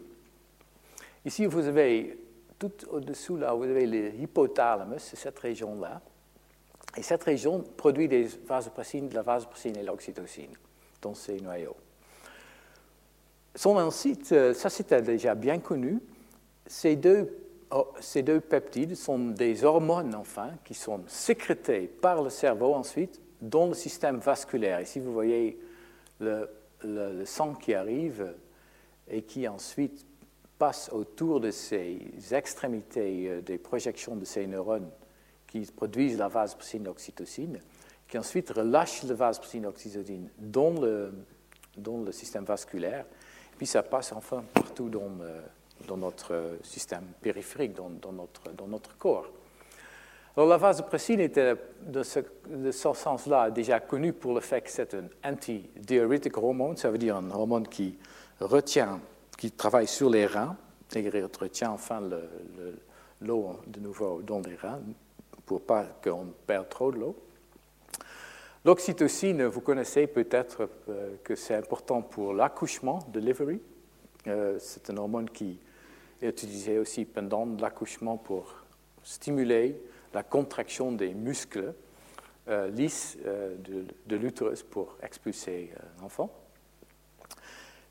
Ici, vous avez, tout au-dessous, là, vous avez l'hypothalamus, c'est cette région-là. Et cette région produit des vasopressines, de la vasopressine et l'oxytocine dans ces noyaux. Sont ensuite, euh, ça c'était déjà bien connu, ces deux ces deux peptides sont des hormones, enfin, qui sont sécrétées par le cerveau ensuite dans le système vasculaire. Ici, vous voyez le, sang qui arrive et qui ensuite passe autour de ces extrémités euh, des projections de ces neurones qui produisent la vasopressine l'oxytocine, qui ensuite relâche la vasopressine l'oxytocine dans le, dans le système vasculaire. Puis ça passe enfin partout dans le dans notre système périphérique, dans, notre, dans notre, corps. Alors la vasopressine était, de ce, ce sens-là, déjà connue pour le fait que c'est un anti-diurétique hormone, ça veut dire un hormone qui retient, qui travaille sur les reins, et retient enfin l'eau de nouveau dans les reins, pour pas qu'on perde trop de l'eau. L'oxytocine, vous connaissez peut-être euh, que c'est important pour l'accouchement, delivery. Euh, c'est un hormone qui est utilisé aussi pendant l'accouchement pour stimuler la contraction des muscles euh, lisses euh, de, l'utérus pour expulser euh, l'enfant.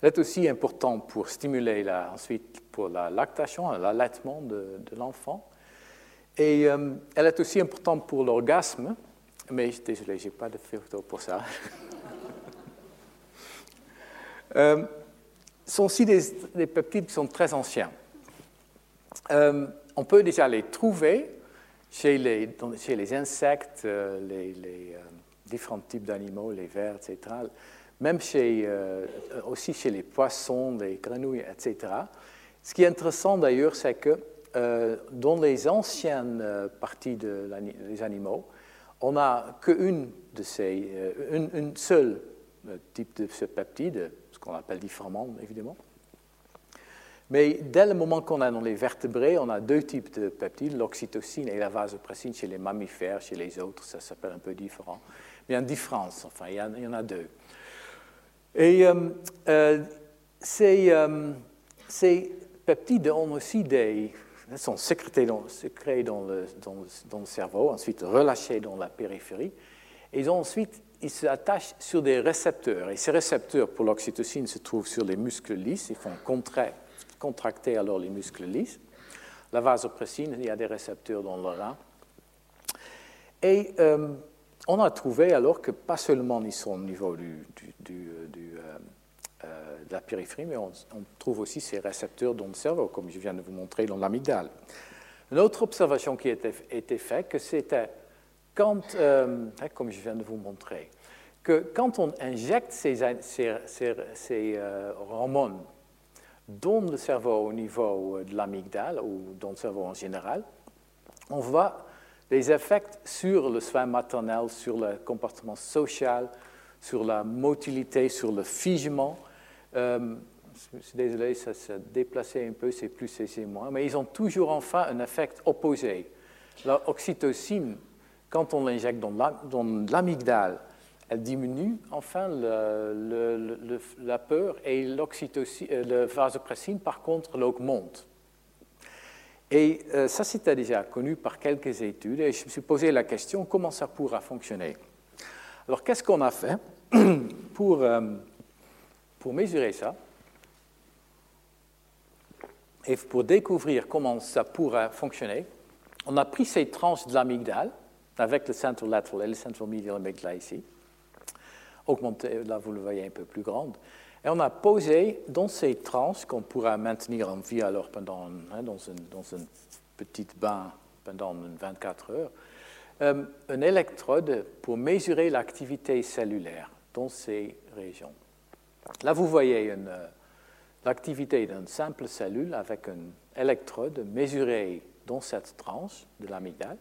Elle est aussi important pour stimuler ensuite pour la lactation, l'allaitement de, l'enfant. Et elle est aussi importante pour l'orgasme, mais désolé, je n'ai pas de photo pour ça. ce sont aussi des peptides qui sont très anciens. Euh, on peut déjà les trouver chez les, insectes, euh, les, euh, différents types d'animaux, les vers, etc. Même chez, aussi chez les poissons, les grenouilles, etc. Ce qui est intéressant d'ailleurs, c'est que dans les anciennes parties des animaux, on n'a qu'une de ces, une, seule type de ce peptide, ce qu'on appelle différemment évidemment, mais dès le moment qu'on a dans les vertébrés, on a deux types de peptides, l'oxytocine et la vasopressine chez les mammifères, chez les autres, ça s'appelle un peu différent. Mais il y différence, enfin, il y en a deux. Et euh, euh, euh, ces, peptides ont aussi des, sont sécrétés dans, dans, le, dans, le, cerveau, ensuite relâchés dans la périphérie, et ils ont ensuite ils s'attachent sur des récepteurs. Et ces récepteurs pour l'oxytocine se trouvent sur les muscles lisses, ils font contraire contracter alors les muscles lisses. la vasopressine, il y a des récepteurs dans le rein. Et euh, on a trouvé alors que pas seulement ils sont au niveau du, de la périphérie, mais on, trouve aussi ces récepteurs dans le cerveau, comme je viens de vous montrer dans l'amygdale. Une autre observation qui a été, faite, que c'était quand, comme je viens de vous montrer, que quand on injecte ces, hormones dans le cerveau au niveau de l'amygdale ou dans le cerveau en général, on voit des effets sur le soin maternel, sur le comportement social, sur la motilité, sur le figement. Euh, je suis désolé, ça s'est déplacé un peu, c'est plus c'est moins, mais ils ont toujours enfin un effet opposé. L'oxytocine, quand on l'injecte dans l'amygdale, elle diminue enfin la peur et l'oxytocine, euh, vasopressine, par contre, l'augmente. Et euh, ça, c'était déjà connu par quelques études, et je me suis posé la question comment ça pourra fonctionner? Alors, qu'est-ce qu'on a fait pour, euh, pour mesurer ça et pour découvrir comment ça pourra fonctionner? On a pris ces tranches de l'amygdale avec le central lateral et le central medial amygdala ici, augmenté, là vous le voyez un peu plus grande. Et on a posé dans ces tranches qu'on pourra maintenir en vie alors pendant, hein, dans, une, une petite bain pendant 24 heures, euh, un électrode pour mesurer l'activité cellulaire dans ces régions. Là, vous voyez euh, l'activité d'une simple cellule avec un électrode mesuré dans cette tranche de l'amygdale.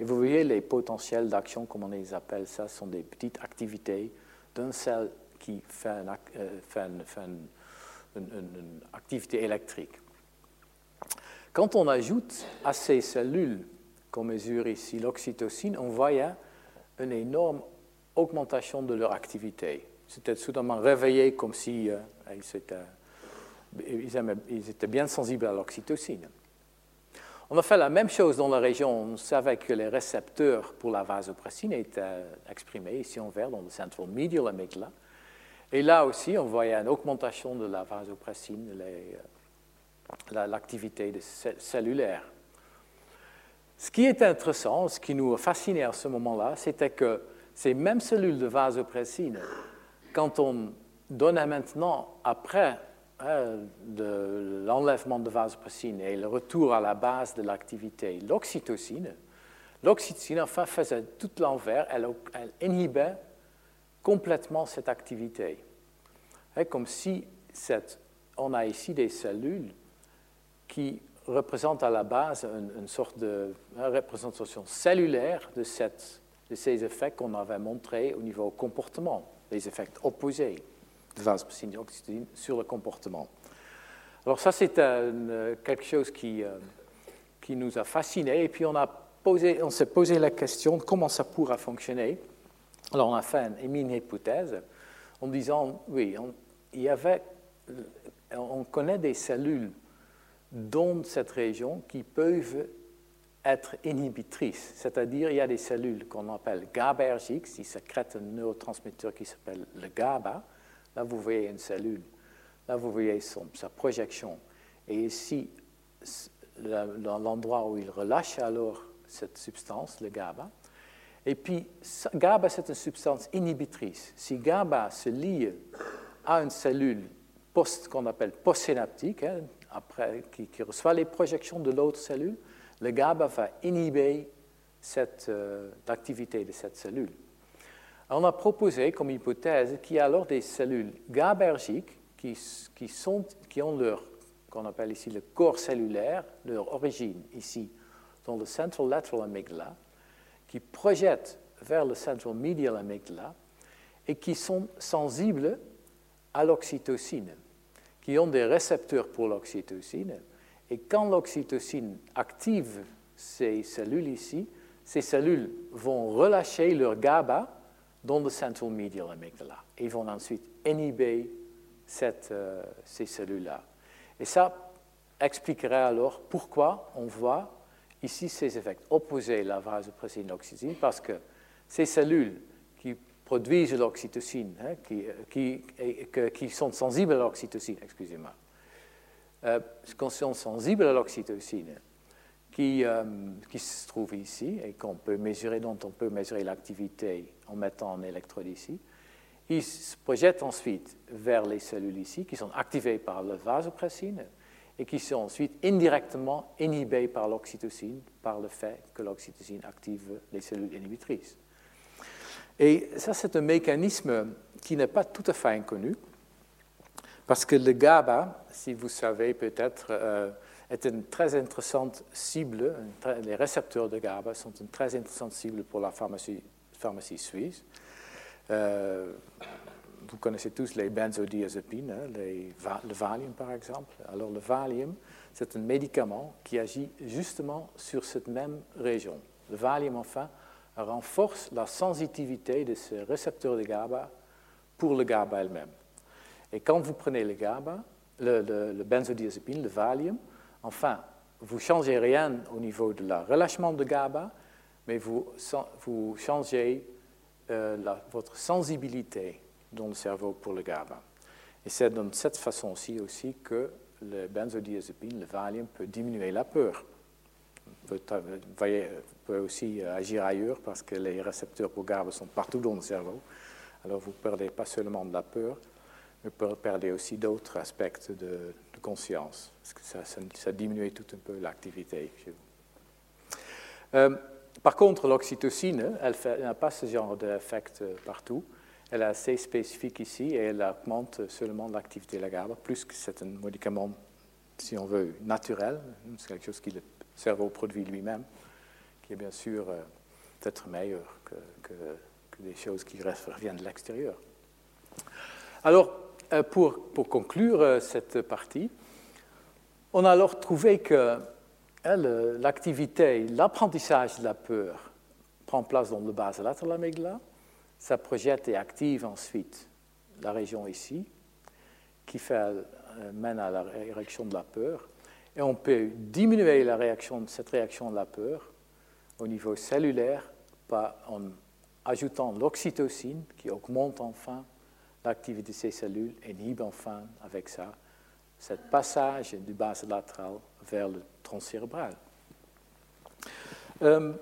Et vous voyez les potentiels d'action, comme on les appelle, ça sont des petites activités d'une celle qui fait, une, euh, activité électrique. Quand on ajoute à ces cellules qu'on mesure ici l'oxytocine, on voit une énorme augmentation de leur activité. C'était soudainement réveillé comme si euh, ils étaient bien sensibles à l'oxytocine. On a fait la même chose dans la région. On savait que les récepteurs pour la vasopressine étaient exprimés ici en vert dans le central medial amygdala. Et là aussi, on voyait une augmentation de la vasopressine, euh, l'activité cellulaire. Ce qui est intéressant, ce qui nous a fasciné à ce moment-là, c'était que ces mêmes cellules de vasopressine, quand on donnait maintenant, après de l'enlèvement de vasopressine et le retour à la base de l'activité, l'oxytocine, l'oxytocine, enfin, faisait tout l'envers, elle, inhibait complètement cette activité. Hein, comme si on a ici des cellules qui représentent à la base une, sorte de représentation cellulaire de, de ces effets qu'on avait montrés au niveau comportement, les effets opposés de sur le comportement. Alors ça, c'est quelque chose qui, euh, qui nous a fascinés. Et puis on, a posé, on s'est posé la question comment ça pourra fonctionner. Alors on a fait une, hypothèse en disant, oui, on, il y avait, on connaît des cellules dans cette région qui peuvent être inhibitrices, c'est-à-dire il y a des cellules qu'on appelle GABAergiques, qui sécrètent un neurotransmetteur qui s'appelle le GABA, Là, vous voyez une cellule. Là, vous voyez sa projection. Et ici, dans l'endroit où il relâche alors cette substance, le GABA. Et puis, GABA, c'est une substance inhibitrice. Si GABA se lie à une cellule post, qu'on appelle postsynaptique, hein, après, qui, reçoit les projections de l'autre cellule, le GABA va inhiber cette, euh, l'activité de cette cellule. On a proposé comme hypothèse qu'il y a alors des cellules sont, qui ont leur, qu'on appelle ici le corps cellulaire, leur origine ici, dans le central lateral amygdala, qui projettent vers le central medial amygdala et qui sont sensibles à l'oxytocine, qui ont des récepteurs pour l'oxytocine. Et quand l'oxytocine active ces cellules ici, ces cellules vont relâcher leur GABA dans le central medial amygdala. Ils vont ensuite inhiber cette, euh, ces cellules-là. Et ça expliquerait alors pourquoi on voit ici ces effets opposés à la vasopressine l'oxytocine, parce que ces cellules qui produisent l'oxytocine, hein, qui, qui, sont sensibles à l'oxytocine, excusez-moi, euh, sont sensibles à l'oxytocine, qui, euh, qui se trouve ici et qu'on peut mesurer, dont on peut mesurer l'activité en mettant un électrode ici. Il se projette ensuite vers les cellules ici, qui sont activées par le vasopressine et qui sont ensuite indirectement inhibées par l'oxytocine, par le fait que l'oxytocine active les cellules inhibitrices. Et ça, c'est un mécanisme qui n'est pas tout à fait inconnu, parce que le GABA, si vous savez peut-être, euh, est une très intéressante cible, les récepteurs de GABA sont une très intéressante cible pour la pharmacie, suisse. Euh, vous connaissez tous les benzodiazépines, hein, le Valium par exemple. Alors le Valium, c'est un médicament qui agit justement sur cette même région. Le Valium, enfin, renforce la sensitivité de ces récepteurs de GABA pour le GABA elle-même. Et quand vous prenez le GABA, le, le, benzodiazépine, le Valium, enfin, vous ne changez rien au niveau de la relâchement de GABA, mais vous, changez euh, votre sensibilité dans le cerveau pour le GABA. Et c'est de cette façon-ci aussi que le benzodiazépine, le Valium, peut diminuer la peur. Peut, voyez, peut aussi agir ailleurs parce que les récepteurs pour GABA sont partout dans le cerveau. Alors vous ne perdez pas seulement de la peur, mais vous perdez aussi d'autres aspects de, conscience. Parce que ça, ça, diminue tout un peu l'activité. Euh, par contre, l'oxytocine, elle n'a pas ce genre d'effet partout. Elle est assez spécifique ici et elle augmente seulement l'activité de la GABA, plus que c'est un médicament, si on veut, naturel. C'est quelque chose que le cerveau produit lui-même, qui est bien sûr euh, peut-être meilleur que, que, des choses qui reviennent de l'extérieur. Alors, euh, pour, pour, conclure euh, cette partie, on a alors trouvé que l'activité, l'apprentissage de la peur prend place dans le base latéral amygdala, ça projette et active ensuite la région ici, qui fait, euh, mène à la réaction de la peur. Et on peut diminuer cette réaction de la peur au niveau cellulaire en ajoutant l'oxytocine qui augmente enfin l'activité de ces cellules inhibe enfin avec ça ce passage du base latéral vers le tronc cérébral. Euh,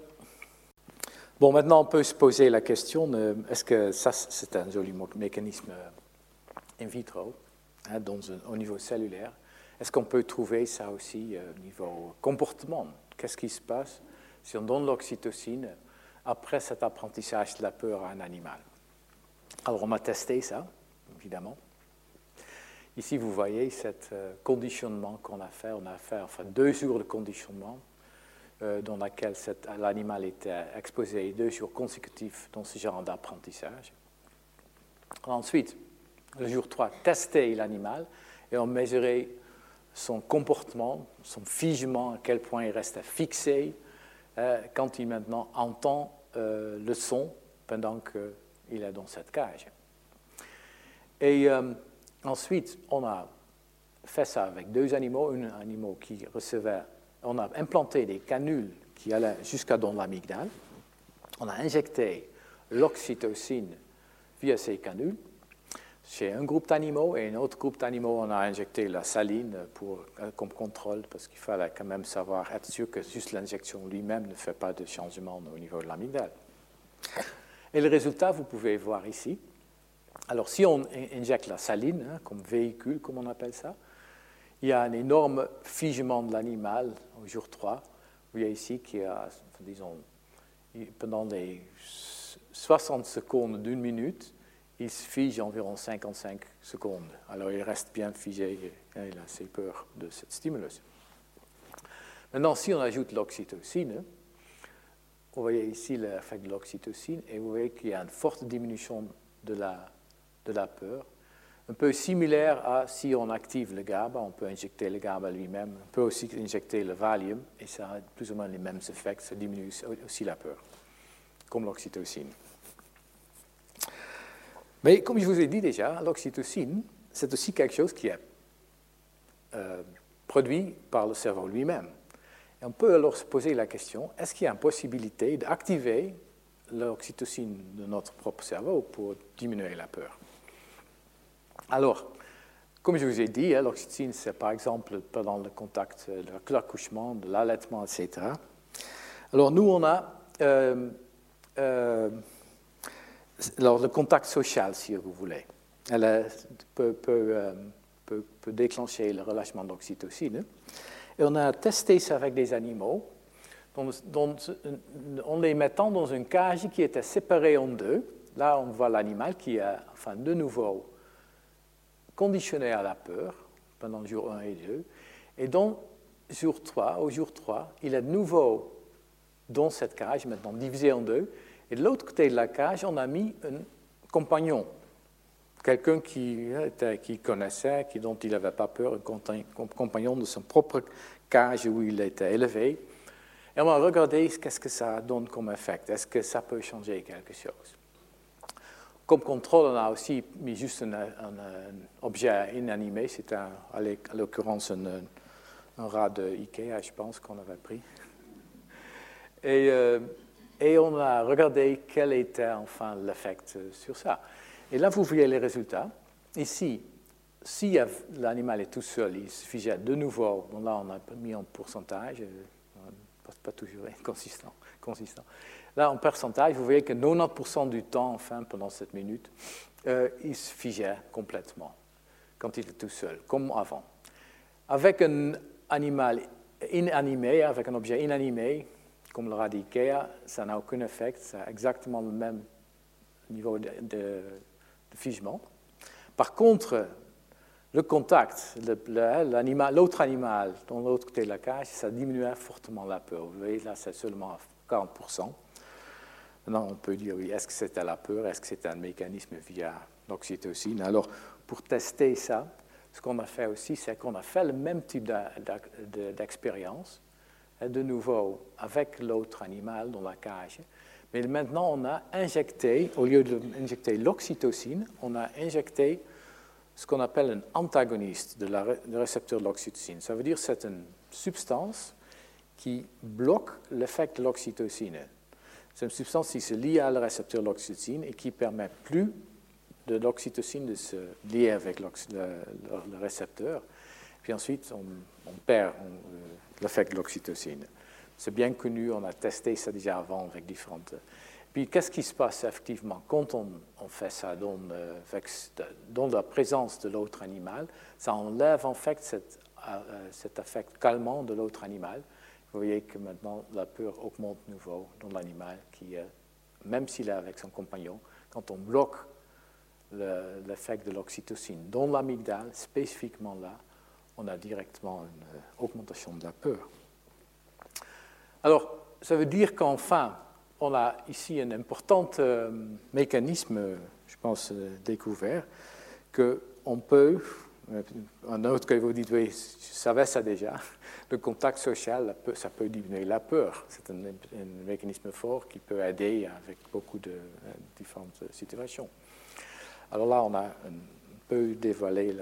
Bon, maintenant, on peut se poser la question, est-ce que ça, c'est un joli mécanisme in vitro, hein, au niveau cellulaire? Est-ce qu'on peut trouver ça aussi euh, au niveau comportement? Qu'est-ce qui se passe si on donne l'oxytocine après cet apprentissage de la peur à un animal? Alors, on a testé ça, évidemment. Ici, vous voyez ce conditionnement qu'on a fait. On a fait enfin, deux jours de conditionnement euh, dans laquelle l'animal était exposé deux jours consécutifs dans ce genre d'apprentissage. Ensuite, le jour 3, tester l'animal et on mesurait son comportement, son figement, à quel point il restait fixé euh, quand il maintenant entend euh, le son pendant qu'il est dans cette cage. Et ensuite, on a fait ça avec deux animaux, un animal qui recevait on a implanté des canules qui allaient jusqu'à dans l'amygdale. On a injecté l'oxytocine via ces canules. Chez un groupe d'animaux et un autre groupe d'animaux, on a injecté la saline pour, euh, comme contrôle parce qu'il fallait quand même savoir, être sûr que juste l'injection lui-même ne fait pas de changement au niveau de l'amygdale. Et le résultat, vous pouvez voir ici. Alors, si on injecte la saline hein, comme véhicule, comme on appelle ça, il y a un énorme figement de l'animal au jour 3. Vous voyez ici qu'il y a, disons, pendant les 60 secondes d'une minute, il se fige environ 55 secondes. Alors il reste bien figé il a assez peur de cette stimulus. Maintenant, si on ajoute l'oxytocine, vous voyez ici l'effet de l'oxytocine et vous voyez qu'il y a une forte diminution de la, peur un peu similaire à si on active le GABA, on peut injecter le GABA lui-même, on peut aussi injecter le Valium, et ça a plus ou moins les mêmes effets, ça diminue aussi la peur, comme l'oxytocine. Mais comme je vous ai dit déjà, l'oxytocine, c'est aussi quelque chose qui est euh, produit par le cerveau lui-même. Et on peut alors se poser la question, est-ce qu'il y a une possibilité d'activer l'oxytocine de notre propre cerveau pour diminuer la peur? Alors, comme je vous ai dit, hein, l'oxytocine, c'est par exemple pendant le contact, de l'accouchement, de l'allaitement, etc. Alors nous, on a euh, euh, le contact social, si vous voulez. Elle peut, peut, déclencher le relâchement d'oxytocine. Et on a testé ça avec des animaux, dont, en les mettant dans une cage qui était séparée en deux. Là, on voit l'animal qui est, enfin, de nouveau conditionné à la peur pendant le jour 1 et 2. Et donc, jour 3, au jour 3, il est de nouveau dans cette cage, maintenant divisé en deux. Et de l'autre côté de la cage, on a mis un compagnon, quelqu'un qui, qui connaissait, qui, dont il n'avait pas peur, un compagnon de son propre cage où il était élevé. Et on a regardé qu'est-ce que ça donne comme effet? Est-ce que ça peut changer quelque chose? Comme contrôle, on a aussi mis juste un, objet inanimé. C'était à l'occurrence un, rat de Ikea, je pense, qu'on avait pris. Et, euh, et, on a regardé quel était enfin l'effet sur ça. Et là, vous voyez les résultats. Ici, si l'animal est tout seul, il suffisait de nouveau, là on a mis en pourcentage, euh, pas toujours consistant, consistant. Là, en pourcentage, vous voyez que 90% du temps, enfin, pendant cette minute, euh, il se figeait complètement quand il était tout seul, comme avant. Avec un animal inanimé, avec un objet inanimé, comme le rat d'IKEA, ça n'a aucun effet, ça a exactement le même niveau de figement. Par contre, le contact, l'autre animal dans l'autre côté de la cage, ça diminuait fortement la peur. Vous voyez, là, c'est seulement 40%. Maintenant, on peut dire, oui, est-ce que c'était la peur, est-ce que c'était un mécanisme via l'oxytocine? Alors, pour tester ça, ce qu'on a fait aussi, c'est qu'on a fait le même type d'expérience, de nouveau avec l'autre animal dans la cage, mais maintenant on a injecté, au lieu d'injecter l'oxytocine, on a injecté ce qu'on appelle un antagoniste de la, récepteur de l'oxytocine. Ça veut dire que c'est une substance qui bloque l'effet de l'oxytocine. C'est une substance qui se lie à le récepteur de l'oxytocine et qui permet plus de l'oxytocine de se lier avec le, récepteur. Puis ensuite, on, perd l'effet de l'oxytocine. C'est bien connu, on a testé ça déjà avant avec différentes puis qu'est-ce qui se passe effectivement quand on, fait ça dans, euh, dans, la présence de l'autre animal Ça enlève en fait cet, euh, cet affect calmant de l'autre animal. Vous voyez que maintenant la peur augmente nouveau dans l'animal qui, même s'il est avec son compagnon, quand on bloque l'effet de l'oxytocine dans l'amygdale, spécifiquement là, on a directement une euh, augmentation de la peur. Alors, ça veut dire qu'enfin, on a ici un important euh, mécanisme, je pense, euh, découvert, qu'on peut, euh, un autre que vous dites, oui, je savais ça déjà, le contact social, ça peut diminuer la peur. C'est un, mécanisme fort qui peut aider avec beaucoup de différentes situations. Alors là, on a un peu dévoilé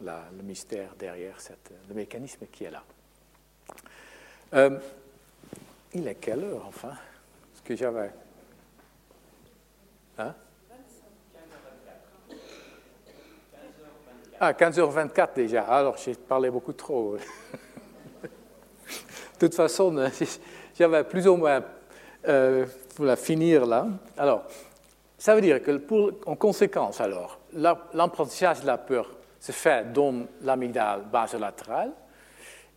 le mystère derrière cette, le mécanisme qui est là. Il est quelle heure, enfin? Que j'avais. Hein? Ah, 15h24 déjà. Alors, j'ai parlé beaucoup trop. de toute façon, j'avais plus ou moins euh, finir là. Alors, ça veut dire que, en conséquence, alors, l'apprentissage de la peur se fait dans l'amygdale basolatérale.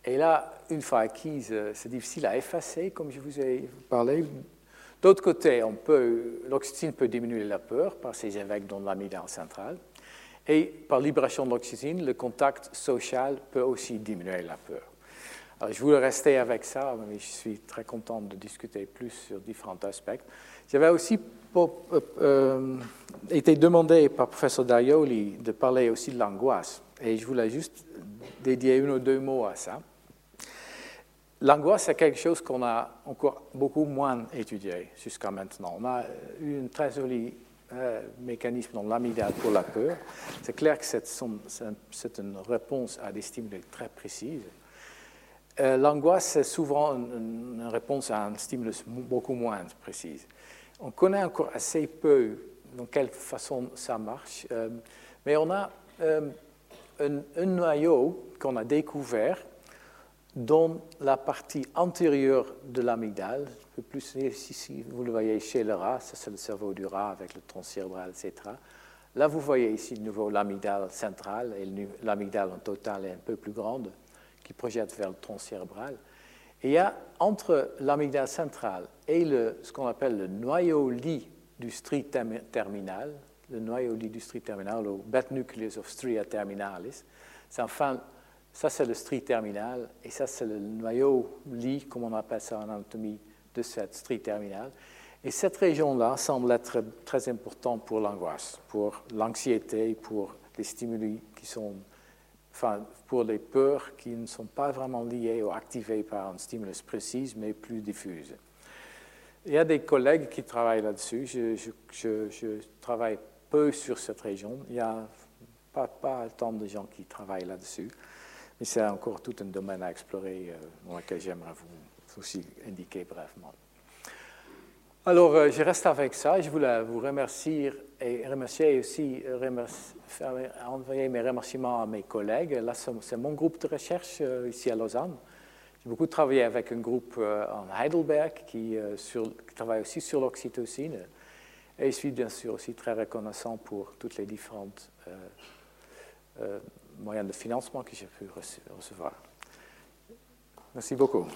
Et là, une fois acquise, c'est difficile à effacer, comme je vous ai parlé D'autre côté, l'oxytocine peut diminuer la peur par ses effets dans l'amygdale centrale. Et par libération de l'oxytocine, le contact social peut aussi diminuer la peur. Alors, je voulais rester avec ça, mais je suis très content de discuter plus sur différents aspects. J'avais aussi euh, euh, été demandé par le professeur Daioli de parler aussi de l'angoisse. Et je voulais juste dédier une ou deux mots à ça. L'angoisse, c'est quelque chose qu'on a encore beaucoup moins étudié jusqu'à maintenant. On a eu un très joli euh, mécanisme dans l'amygdale pour la peur. C'est clair que c'est une réponse à des stimuli très précises. Euh, l'angoisse, c'est souvent une, réponse à un stimulus beaucoup moins précis. On connaît encore assez peu dans quelle façon ça marche, euh, mais on a un, noyau qu'on a découvert dans la partie antérieure de l'amygdale. Plus ici, vous le voyez chez le rat, ça c'est le cerveau du rat avec le tronc cérébral, etc. Là, vous voyez ici de nouveau l'amygdale centrale, et l'amygdale en total est un peu plus grande, qui projette vers le tronc cérébral. Et il y a entre l'amygdale centrale et ce qu'on appelle le noyau lit du strie terminal, le noyau lit du strie terminal, ou bet nucleus of stria terminalis, c'est enfin, ça c'est le strie terminal, et ça c'est le noyau lit, comme on appelle ça en anatomie, de cette strie terminale. Et cette région-là semble être très importante pour l'angoisse, pour l'anxiété, pour les stimuli qui sont, enfin, pour les peurs qui ne sont pas vraiment liées ou activées par un stimulus précis, mais plus diffuses. Il y a des collègues qui travaillent là-dessus. Je, travaille peu sur cette région. Il n'y a pas, tant de gens qui travaillent là-dessus. Mais c'est encore tout un domaine à explorer euh, dans lequel j'aimerais vous aussi indiquer brièvement. Alors, euh, je reste avec ça. Je voulais vous remercier et remercier aussi, envoyer mes remerciements à mes collègues. Là, c'est mon groupe de recherche euh, ici à Lausanne. J'ai beaucoup travaillé avec un groupe euh, en Heidelberg qui, travaille aussi sur l'oxytocine. Et je suis bien sûr aussi très reconnaissant pour toutes les différentes moyens de financement que j'ai pu recevoir. Merci beaucoup.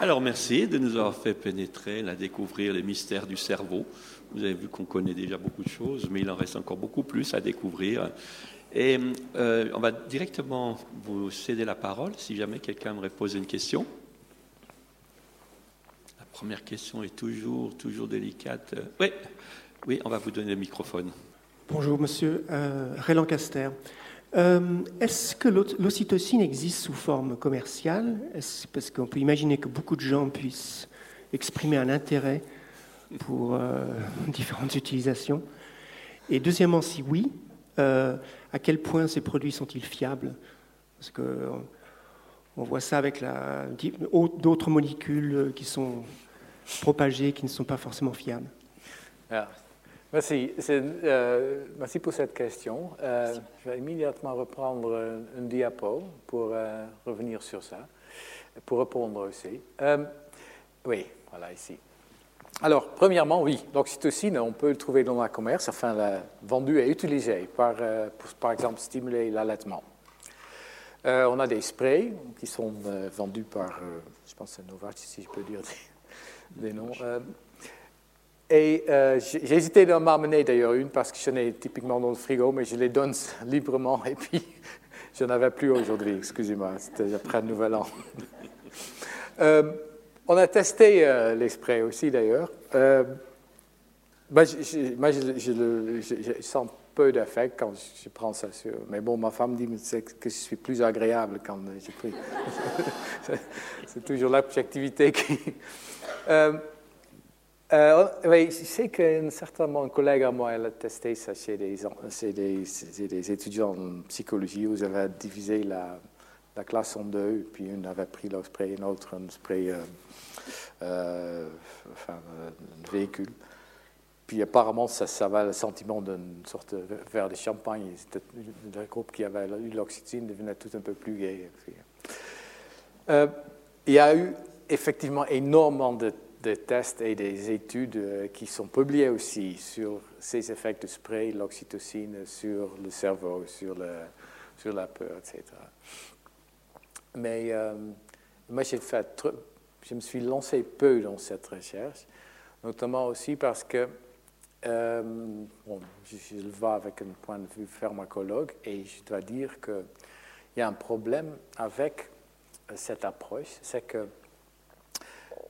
Alors merci de nous avoir fait pénétrer, la découvrir les mystères du cerveau. Vous avez vu qu'on connaît déjà beaucoup de choses, mais il en reste encore beaucoup plus à découvrir. Et euh, on va directement vous céder la parole si jamais quelqu'un aimerait poser une question. Première question est toujours, toujours délicate. Oui, oui, on va vous donner le microphone. Bonjour, monsieur euh, Ray Lancaster. Euh, est-ce que l'ocytocine existe sous forme commerciale? Parce qu'on peut imaginer que beaucoup de gens puissent exprimer un intérêt pour euh, différentes utilisations? Et deuxièmement, si oui, euh, à quel point ces produits sont-ils fiables? Parce que on voit ça avec d'autres molécules qui sont propagées, qui ne sont pas forcément fiables. Ah, Merci. Euh, merci pour cette question. Euh, je vais immédiatement reprendre un, diapo pour euh, revenir sur ça, pour répondre aussi. oui, voilà ici. Alors, premièrement, oui, l'oxytocine, on peut le trouver dans le commerce, enfin, vendu et utilisé par, pour, par exemple, stimuler l'allaitement. on a des sprays qui sont vendus par, je pense Novartis, si je peux dire des, noms. Et euh, j'ai hésité d'en m'amener d'ailleurs une parce que je n'ai typiquement dans le frigo, mais je les donne librement et puis je n'en avais plus aujourd'hui, excusez-moi, c'était après le nouvel an. Euh, on a testé euh, aussi d'ailleurs. moi, je, sens peu d'effet quand je prends ça sur. Mais bon, ma femme dit que je suis plus agréable quand j'ai pris. C'est toujours l'objectivité qui. Euh, oui, je sais qu'un certain mon collègue à moi elle a testé ça chez des, des, des étudiants en psychologie où ils avaient divisé la, la, classe en deux, puis une avait pris le spray, une autre un spray, euh, euh, enfin, un véhicule. Puis apparemment, ça, ça avait le sentiment d'une sorte de verre de champagne. Le groupe qui avait eu l'oxytocine devenait tout un peu plus gai. il y a eu effectivement énormément de tests et des études euh, qui sont publiées aussi sur ces effets de spray, l'oxytocine sur le cerveau, sur, le, sur la peur, etc. Mais euh, moi, j'ai fait, je me suis lancé peu dans cette recherche, notamment aussi parce que, euh, bon, je, le vois avec un point de vue pharmacologue, et je dois dire qu'il y a un problème avec cette approche, c'est que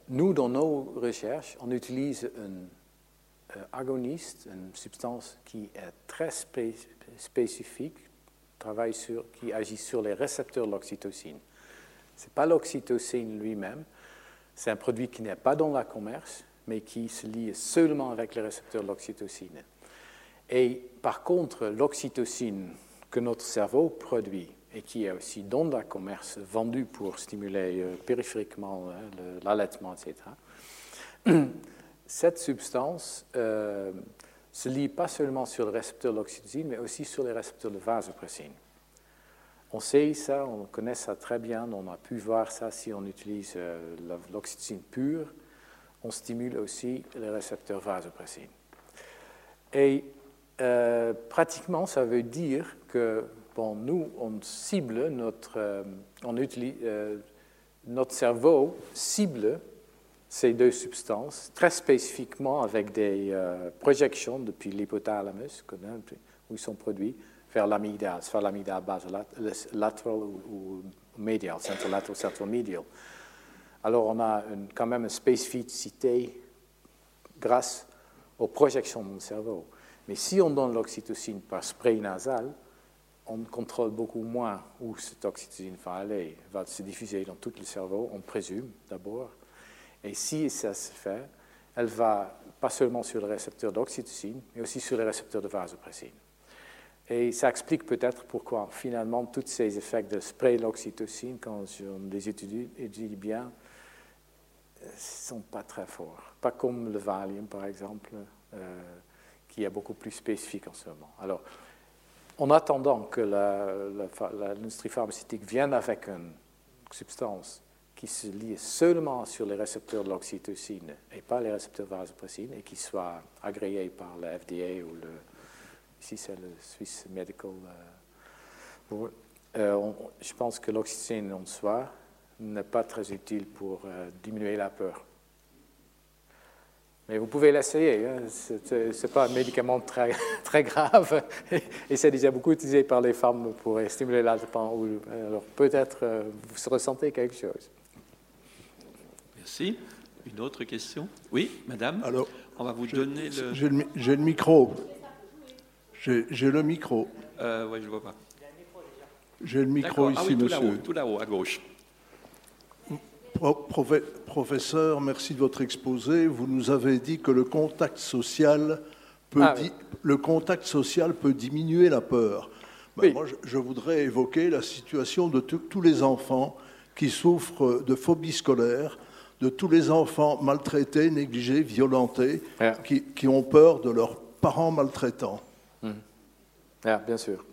nous, dans nos recherches, on utilise un euh, agoniste, une substance qui est très spécifique, travaille sur, qui agit sur les récepteurs de l'oxytocine. Ce n'est pas l'oxytocine lui-même, c'est un produit qui n'est pas dans la commerce, mais qui se lie seulement avec les récepteurs de l'oxytocine. Et par contre, l'oxytocine que notre cerveau produit et qui est aussi dans le commerce vendu pour stimuler euh, périphériquement hein, l'allaitement, etc. cette substance euh, se lie pas seulement sur le récepteur de l'oxytocine, mais aussi sur les récepteurs de vasopressine. On sait ça, on connaît ça très bien, on a pu voir ça si on utilise euh, l'oxytocine pure, on stimule aussi les récepteurs vasopressine. Et euh, pratiquement, ça veut dire que bon, nous, on cible notre, euh, on utilise, notre cerveau cible ces deux substances très spécifiquement avec des projections depuis l'hypothalamus, où ils sont produits, vers l'amygdale, soit l'amygdale latéral ou, médial, central central medial. Alors on a quand même une spécificité grâce aux projections dans le cerveau. Mais si on donne l'oxytocine par spray nasal, on contrôle beaucoup moins où cette oxytocine va aller, va se diffuser dans tout le cerveau, on présume d'abord. Et si ça se fait, elle va pas seulement sur le récepteur d'oxytocine, mais aussi sur les récepteurs de vasopressine. Et ça explique peut-être pourquoi finalement tous ces effets de spray l'oxytocine, quand on les étudie, bien, sont pas très forts. Pas comme le Valium, par exemple, euh, qui est beaucoup plus spécifique en ce moment. Alors, en attendant que l'industrie pharmaceutique vienne avec une substance qui se lie seulement sur les récepteurs de l'oxytocine et pas les récepteurs vasopressine et qui soit agréée par la FDA ou le Ici, c'est le Swiss Medical. Euh, euh, je pense que l'oxytocine en soi n'est pas très utile pour euh, diminuer la peur. Mais vous pouvez l'essayer. Hein. Ce n'est pas un médicament très, très grave et c'est déjà beaucoup utilisé par les femmes pour stimuler l'allaitement. Alors peut-être vous ressentez quelque chose. Merci. Une autre question? Oui, madame Alors, on va vous donner le. J'ai le micro. J'ai le micro. Euh, oui, je ne vois pas. J'ai le micro ici, ah oui, tout monsieur. tout là-haut, à gauche. Professeur, merci de votre exposé. Vous nous avez dit que le contact social peut, ah le contact social peut diminuer la peur. Ben, moi, je, voudrais évoquer la situation de tous les enfants qui souffrent de phobie scolaire, de tous les enfants maltraités, négligés, violentés, qui, qui ont peur de leurs parents maltraitants. Ah, bien sûr.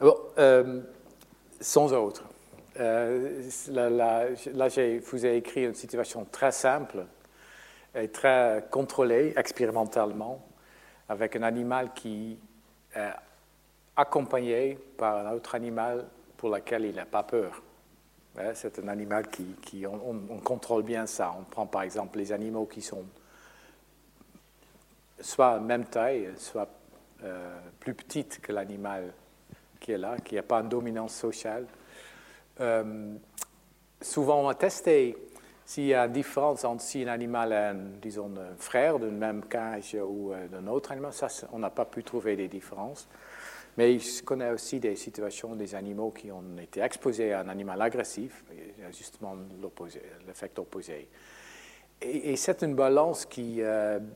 Bon, euh, sans autre. Euh, là, je vous ai écrit une situation très simple et très contrôlée expérimentalement avec un animal qui est accompagné par un autre animal pour lequel il n'a pas peur. C'est un animal qui, on, contrôle bien ça. On prend par exemple les animaux qui sont soit même taille, soit euh, plus petite que l'animal qui est là, qui n'a pas une dominance sociale. Euh, souvent, on a testé s'il y a une différence entre si un animal est, disons, un frère d'une même cage ou euh, d'un autre animal. On n'a pas pu trouver des différences. Mais je connais aussi des situations des animaux qui ont été exposés à un animal agressif, et justement l'effet opposé. Et, c'est une balance qui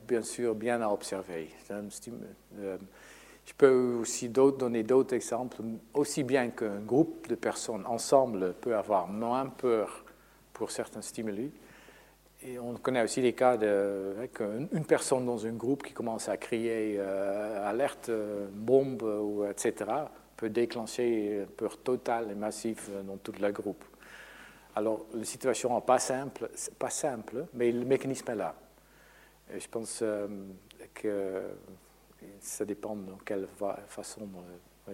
bien sûr bien à observer. Euh, je peux aussi donner d'autres exemples. Aussi bien qu'un groupe de personnes ensemble peut avoir moins peur pour certains stimuli, et on connaît aussi des cas qu'une personne dans un groupe qui commence à crier euh, alerte, bombe, ou, etc., peut déclencher une peur totale et massive dans tout le groupe. Alors, la situation n'est pas simple, pas simple, mais le mécanisme est là. Je pense euh, que ça dépend de quelle façon on,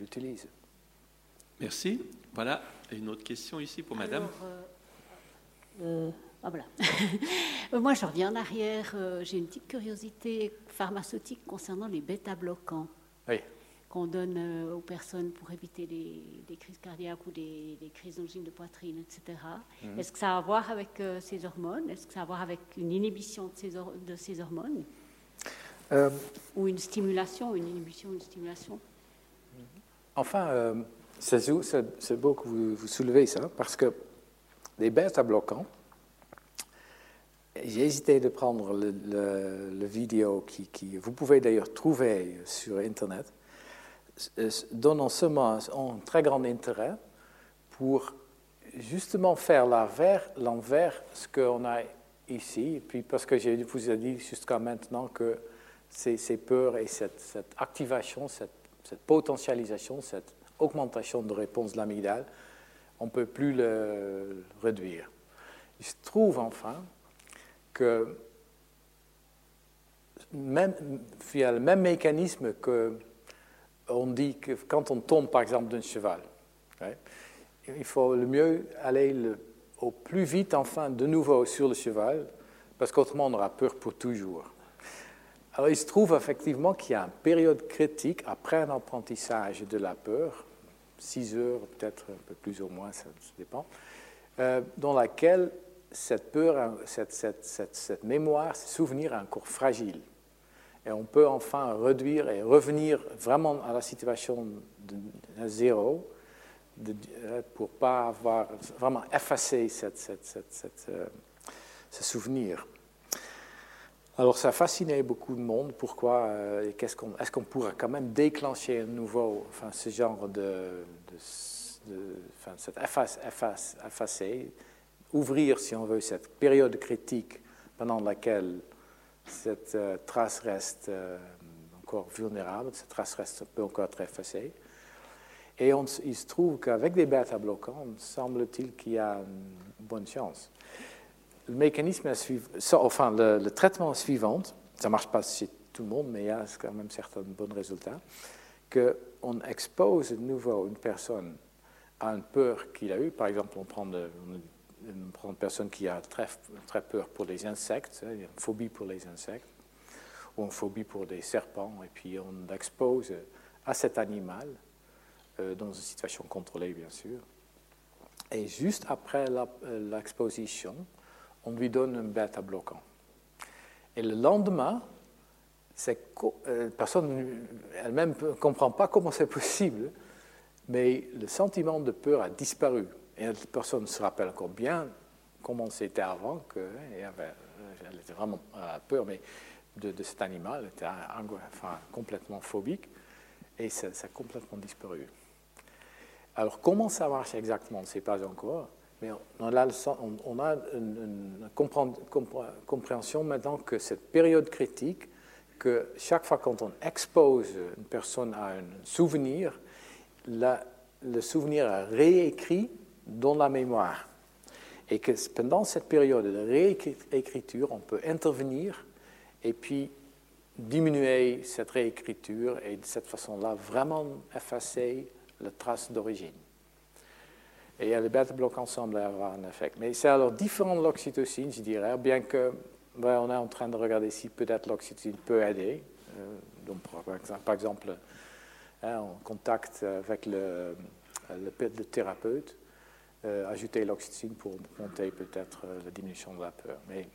l'utilise. Merci. Voilà, une autre question ici pour Madame. Euh, euh, ah, voilà. Moi, je reviens en arrière. J'ai une petite curiosité pharmaceutique concernant les bêta-bloquants. Oui qu'on donne euh, aux personnes pour éviter des, crises cardiaques ou des, crises d'angine de poitrine, etc. Mhm. Est-ce que ça a à voir avec euh, ces hormones? Est-ce que ça a à voir avec une inhibition de ces, de ces hormones? Euh, Ou une stimulation, une inhibition, une stimulation. Enfin, c'est beau que vous, soulevez ça, parce que les bêta-bloquants, j'ai hésité de prendre le, vidéo qui, vous pouvez d'ailleurs trouver sur Internet, ce moment un très grand intérêt pour justement faire l'envers ce qu'on a ici, puis parce que je vous ai dit jusqu'à maintenant que ces, peurs et cette, activation, cette, potentialisation, cette augmentation de réponse de l'amygdale, on ne peut plus le réduire. Il se trouve enfin que même, il y a le même mécanisme que on dit quand on tombe par exemple d'un cheval, il faut le mieux aller au plus vite enfin de nouveau sur le cheval, parce qu'autrement on aura peur pour toujours. Alors il se trouve effectivement qu'il y a une période critique après un apprentissage de la peur, six heures, peut-être un peu plus ou moins, ça, dépend, euh, dans laquelle cette peur, cette, cette, cette, mémoire, ces souvenirs est encore fragile. Et on peut enfin réduire et revenir vraiment à la situation de, zéro de, euh, pour pas avoir vraiment effacé cette, euh, ce souvenir. Alors ça a fasciné beaucoup de monde. Pourquoi euh, Est-ce qu'on est qu'on pourrait quand même déclencher un nouveau, enfin, ce genre de, enfin, cette efface, efface, effacer, ouvrir, si on veut, cette période critique pendant laquelle cette euh, trace reste euh, encore vulnérable, cette trace reste, peut encore être effacée. Et il se trouve qu'avec des bêta-bloquants, semble-t-il qu'il y a une bonne chance. Le traitement suivant, ça ne marche pas chez tout le monde, mais il y a quand même certains bons résultats, qu'on expose de nouveau une personne à une peur qu'il a eue. Par exemple, on prend, une personne qui a très, très peur pour les insectes, hein, une phobie pour les insectes, ou une phobie pour des serpents, et puis on l'expose à cet animal, euh, dans une situation contrôlée bien sûr. Et juste après euh, l'exposition, on lui donne un bêta bloquant. Et le lendemain, euh, personne elle-même ne comprend pas comment c'est possible, mais le sentiment de peur a disparu. Et la personne se rappelle encore bien comment c'était avant, qu'elle elle était vraiment peur mais de, cet animal, elle était enfin, complètement phobique, et ça, ça, a complètement disparu. Alors comment ça marche exactement, on ne sait pas encore, mais on a, une, compréhension maintenant que cette période critique, que chaque fois quand on expose une personne à un souvenir, le souvenir est réécrit dans la mémoire. Et que pendant cette période de réécriture, on peut intervenir et puis diminuer cette réécriture et de cette façon-là vraiment effacer la trace d'origine. Et les bêta bloquants semblent avoir un effet. Mais c'est alors différent de l'oxytocine, je dirais, bien que ben, on est en train de regarder si peut-être l'oxytocine peut aider. Euh, donc, par exemple, hein, en contact avec le, thérapeute, euh, ajouter l'oxytocine pour monter peut-être euh, la diminution de la peur. Mais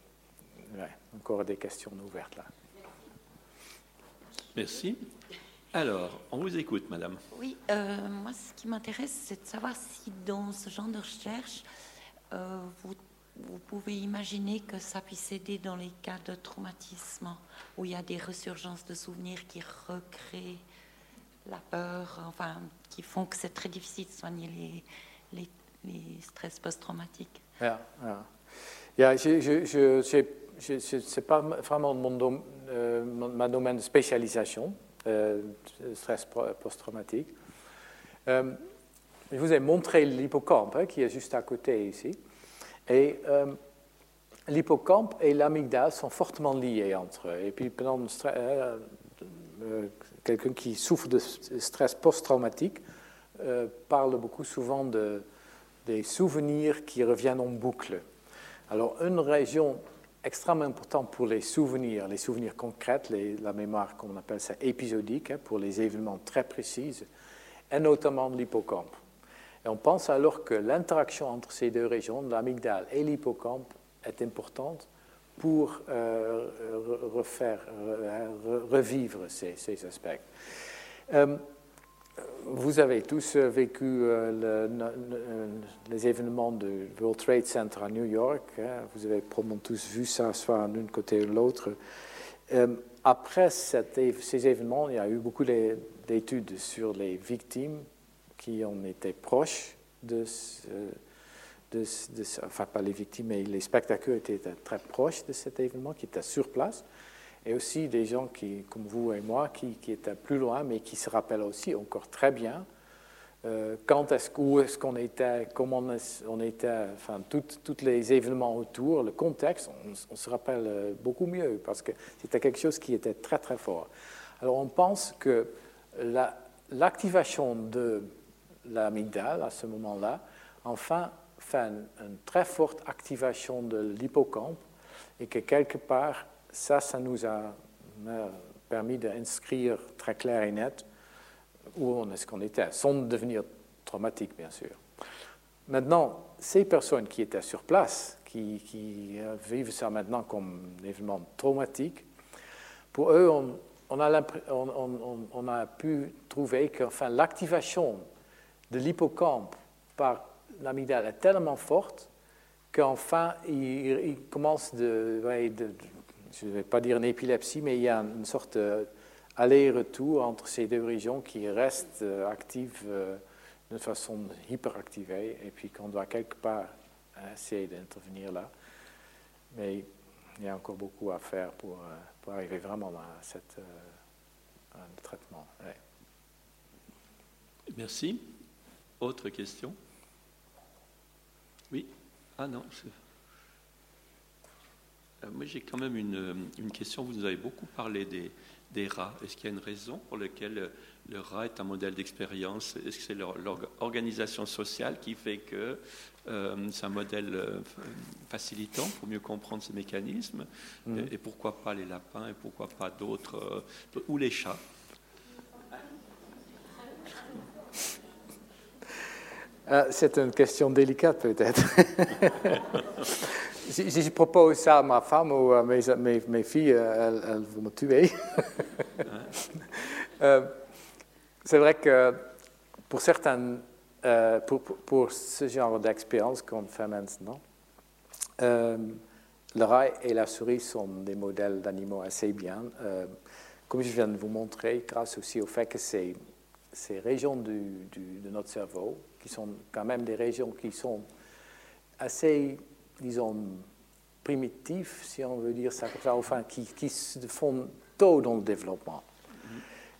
encore des questions ouvertes là. Merci. Alors, on vous écoute, madame. Oui, euh, moi, ce qui m'intéresse, c'est de savoir si dans ce genre de recherche, euh, vous, pouvez imaginer que ça puisse aider dans les cas de traumatisme, où il y a des resurgences de souvenirs qui recréent la peur, enfin, qui font que c'est très difficile de soigner les, les, stress post-traumatiques. Yeah, yeah. je, je, pas vraiment mon euh, ma domaine de spécialisation, stress post-traumatique. Euh, je vous ai montré l'hippocampe hein, qui est juste à côté ici. Et euh, l'hippocampe et l'amygdale sont fortement liés entre eux. Et puis, pendant quelqu'un qui souffre de stress post-traumatique parle beaucoup souvent de, des souvenirs qui reviennent en boucle. Alors, une région extrêmement important pour les souvenirs, les souvenirs concrets, la mémoire, comme on appelle ça, épisodique, hein, pour les événements très précis, et notamment l'hippocampe. Et on pense alors que l'interaction entre ces deux régions, l'amygdale et l'hippocampe, est importante pour euh, refaire, revivre ces, aspects. Euh, vous avez tous euh, vécu euh, les événements du World Trade Center à New York. Hein. vous avez probablement tous vu ça, soit d'un côté ou de l'autre. Euh, après ces événements, il y a eu beaucoup d'études sur les victimes qui ont été proches de, enfin pas les victimes, mais les spectateurs étaient très proches de cet événement, qui étaient sur place, et aussi des gens qui, comme vous et moi, qui, étaient plus loin, mais qui se rappellent aussi encore très bien euh, quand est-ce, où est-ce qu'on était, comment on était, enfin, tous les événements autour, le contexte, on, se rappelle euh, beaucoup mieux parce que c'était quelque chose qui était très très fort. Alors on pense que l'activation de l'amygdale à ce moment-là, enfin, fait une, très forte activation de l'hippocampe et que quelque part, ça, ça nous a permis d'inscrire très clair et net où est-ce qu'on était, sans devenir traumatique, bien sûr. Maintenant, ces personnes qui étaient sur place, qui, euh, vivent ça maintenant comme un événement traumatique, pour eux, on, a, on, pu trouver que enfin, l'activation de l'hippocampe par l'amygdale est tellement forte qu'enfin, il, commence de, de, je ne vais pas dire une épilepsie, mais il y a une sorte de aller-retour entre ces deux régions qui restent euh, actives euh, de façon hyperactivée et puis qu'on doit quelque part essayer d'intervenir là. Mais il y a encore beaucoup à faire pour, euh, pour arriver vraiment à, cette, traitement. Merci. Autre question? Oui Ah non. Moi, j'ai quand même une, une, question. Vous nous avez beaucoup parlé des, des rats Est-ce qu'il y a une raison pour laquelle le rat est un modèle d'expérience? Est-ce que c'est l'organisation sociale qui fait que euh, c'est un modèle euh, facilitant pour mieux comprendre ces mécanismes? Mm. et, pourquoi pas les lapins et pourquoi pas d'autres euh, Ou les chats? C'est une question délicate peut-être. si, je propose ça à ma femme ou à mes, mes, filles, elles, vont me tuer. Euh, c'est vrai que pour certaines, euh, pour, pour, ce genre d'expérience qu'on fait maintenant, euh, le rat et la souris sont des modèles d'animaux assez bien. comme je viens de vous montrer, grâce aussi au fait que ces, ces régions du, de notre cerveau, qui sont quand même des régions qui sont assez disons, primitifs, si on veut dire ça comme ça, enfin, qui, qui se font tôt dans le développement.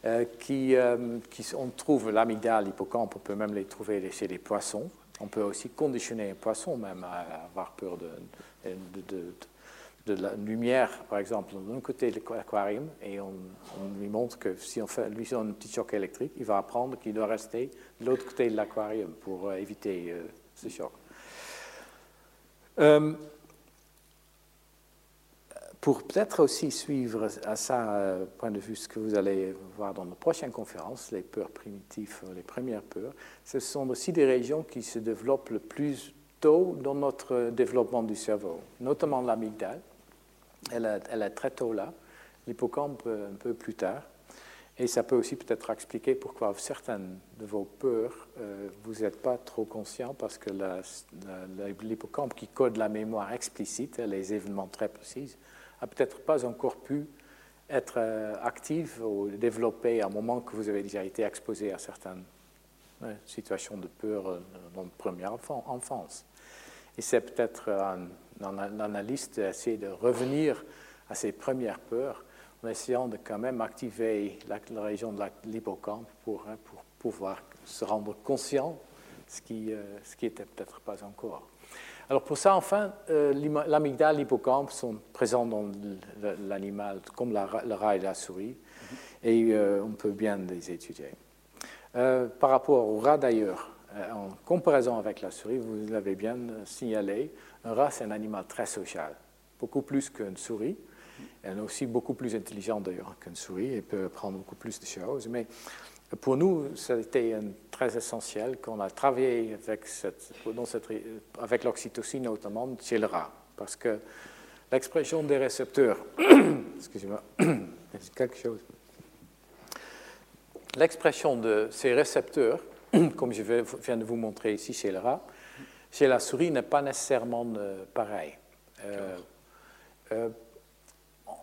Euh, qui, euh, qui, on trouve l'amygdale, l'hippocampe, on peut même les trouver chez les poissons. On peut aussi conditionner un poisson même à avoir peur de, de, de, la lumière, par exemple, d'un côté de l'aquarium, et on, lui montre que si on fait, lui donne un petit choc électrique, il va apprendre qu'il doit rester de l'autre côté de l'aquarium pour euh, éviter ce choc. Euh, pour peut-être aussi suivre à ça, euh, point de vue, ce que vous allez voir dans nos prochaines conférences, les peurs primitives, euh, les premières peurs, ce sont aussi des régions qui se développent le plus tôt dans notre développement du cerveau, notamment l'amygdale. Elle, elle, est très tôt là, l'hippocampe un peu plus tard. Et ça peut aussi peut-être expliquer pourquoi certaines de vos peurs, euh, vous n'êtes pas trop conscient parce que l'hippocampe qui code la mémoire explicite, les événements très précis, a peut-être pas encore pu être euh, active ou développée à un moment que vous avez déjà été exposé à certaines situations de peur euh, dans la première enfance. Et c'est peut-être un, un analyste d'essayer de revenir à ces premières peurs en essayant de quand même activer la, région de l'hippocampe pour, hein, pour pouvoir se rendre conscient, ce qui, euh, ce qui était peut-être pas encore. Alors pour ça, enfin, euh, l'amygdale et l'hippocampe sont présents dans l'animal, comme le rat et la souris, et euh, on peut bien les étudier. par rapport au rat d'ailleurs, en comparaison avec la souris, vous l'avez bien signalé, un rat c'est un animal très social, beaucoup plus qu'une souris. Elle est aussi beaucoup plus intelligente d'ailleurs qu'une souris et peut apprendre beaucoup plus de choses. Mais pour nous, c'était très essentiel qu'on a travaillé avec, cette, l'oxytocine notamment chez le rat. Parce que l'expression des récepteurs, excusez-moi, quelque chose. L'expression de ces récepteurs, comme je viens de vous montrer ici chez le rat, chez la souris n'est pas nécessairement euh, pareil. Euh, euh,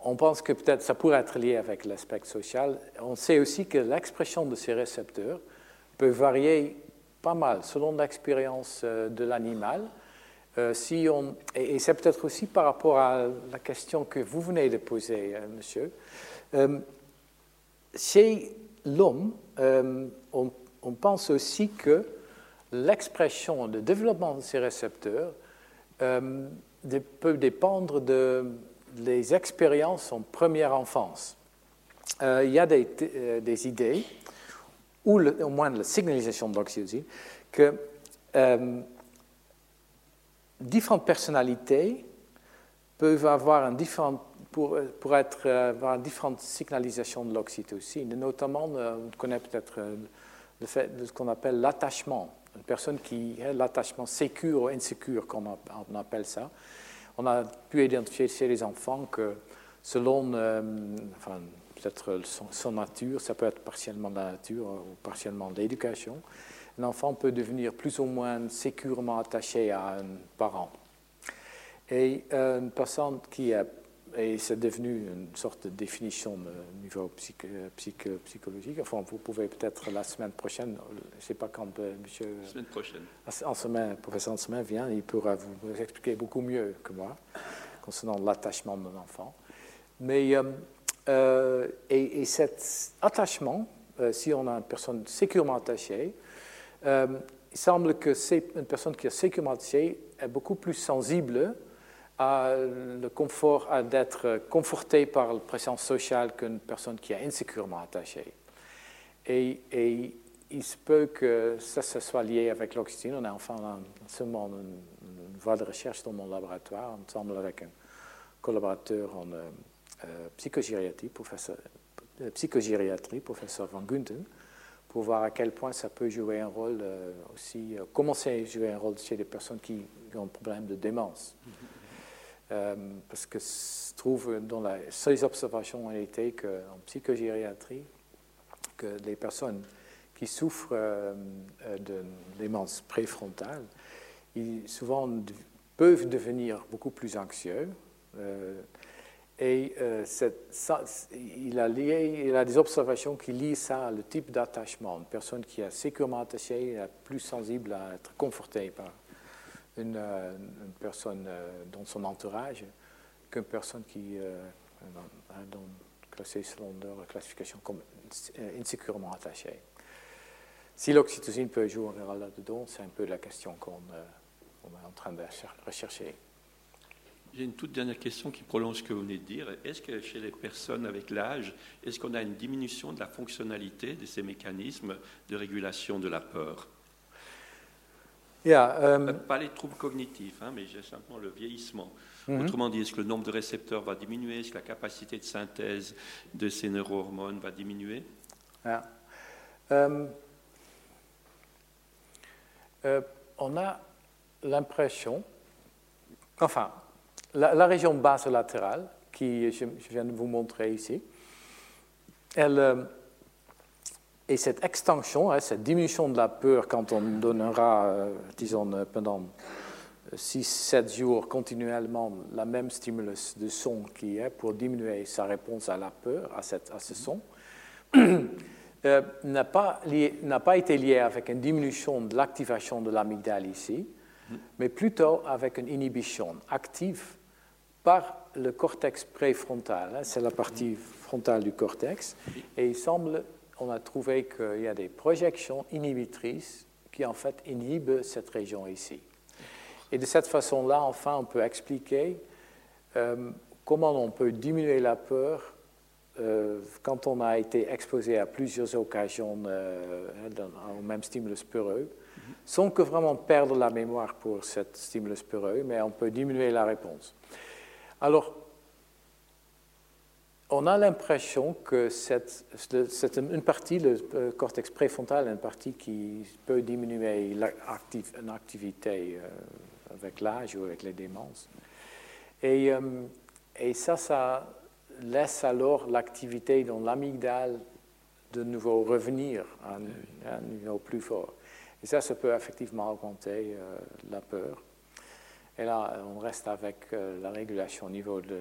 on pense que peut-être ça pourrait être lié avec l'aspect social. On sait aussi que l'expression de ces récepteurs peut varier pas mal selon l'expérience euh, de l'animal si on, et, c'est peut-être aussi par rapport à la question que vous venez de poser, monsieur. chez l'homme, on, on, pense aussi que l'expression, le développement de ces récepteurs peut dépendre de les expériences en première enfance. Euh, il y a des, euh, idées, ou au moins la signalisation de que euh, différentes personnalités peuvent avoir un différent, pour, pour être, avoir différentes signalisations de l'oxytocine. Notamment, on connaît peut-être le fait de ce qu'on appelle l'attachement. Une personne qui a l'attachement sécure ou insécure, comme on appelle ça. On a pu identifier chez les enfants que selon, enfin, peut-être son, nature, ça peut être partiellement la nature ou partiellement l'éducation. Un enfant peut devenir plus ou moins sécurement attaché à un parent. Et euh, une personne qui a, et c'est devenu une sorte de définition de niveau psychologique. Enfin, vous pouvez peut-être la semaine prochaine, je ne sais pas quand euh, monsieur. La semaine prochaine. En semaine, professeur en semaine vient, il pourra vous expliquer beaucoup mieux que moi concernant l'attachement d'un enfant. Mais euh, euh, et, cet attachement, euh, si on a une personne sécurement attachée, euh, il semble que une personne qui est sécurement attachée est beaucoup plus sensible à le confort, d'être confortée par la présence sociale qu'une personne qui est insécurement attachée. Et, il se peut que ça, soit lié avec l'oxytocine. On a enfin en moment une, voie de recherche dans mon laboratoire, ensemble avec un collaborateur en euh, euh, psychogériatrie, professeur Van Gunten, pour voir à quel point ça peut jouer un rôle euh, aussi, commencer à jouer un rôle chez des personnes qui ont un problème de démence. Parce que se trouve dans la, ces observations ont été qu'en psychogériatrie, que les personnes qui souffrent de démence préfrontale, ils souvent peuvent devenir beaucoup plus anxieux. Et euh, il, a lié, il a des observations qui lient ça à le type d'attachement. Une personne qui est sécurement attachée est plus sensible à être confortée par une, euh, personne euh, dans son entourage qu'une personne qui est classée selon leur classification comme insécurement attachée. Si l'oxytocine peut jouer un rôle là-dedans, c'est un peu la question qu'on est en train de rechercher. J'ai une toute dernière question qui prolonge ce que vous venez de dire. Est-ce que chez les personnes avec l'âge, est-ce qu'on a une diminution de la fonctionnalité de ces mécanismes de régulation de la peur? Um, Pas les troubles cognitifs, hein, mais simplement le vieillissement. Mhm. Autrement dit, est-ce que le nombre de récepteurs va diminuer? Est-ce que la capacité de synthèse de ces neurohormones va diminuer? Um, euh, On a l'impression, enfin, la, région basse latérale, qui je, viens de vous montrer ici, elle, euh, et cette extension, hein, cette diminution de la peur quand on donnera, euh, disons, euh, pendant 6-7 jours continuellement la même stimulus de son qui est pour diminuer sa réponse à la peur, à, cette, à ce son, n'a pas, pas, été lié avec une diminution de l'activation de l'amygdale ici, mais plutôt avec une inhibition active par le cortex préfrontal. Hein, c'est la partie frontale du cortex. Et il semble, on a trouvé qu'il y a des projections inhibitrices qui en fait inhibent cette région ici. Et de cette façon-là, enfin, on peut expliquer euh, comment on peut diminuer la peur euh, quand on a été exposé à plusieurs occasions euh, au même stimulus peureux, sans que vraiment perdre la mémoire pour cet stimulus peureux, mais on peut diminuer la réponse. Alors, on a l'impression que c'est une partie, le cortex préfrontal, une partie qui peut diminuer l'activité euh, avec l'âge ou avec les démences. Et, euh, et, ça, ça laisse alors l'activité dans l'amygdale de nouveau revenir à un, niveau plus fort. Et ça, ça peut effectivement augmenter euh, la peur. Et là, on reste avec euh, la régulation au niveau de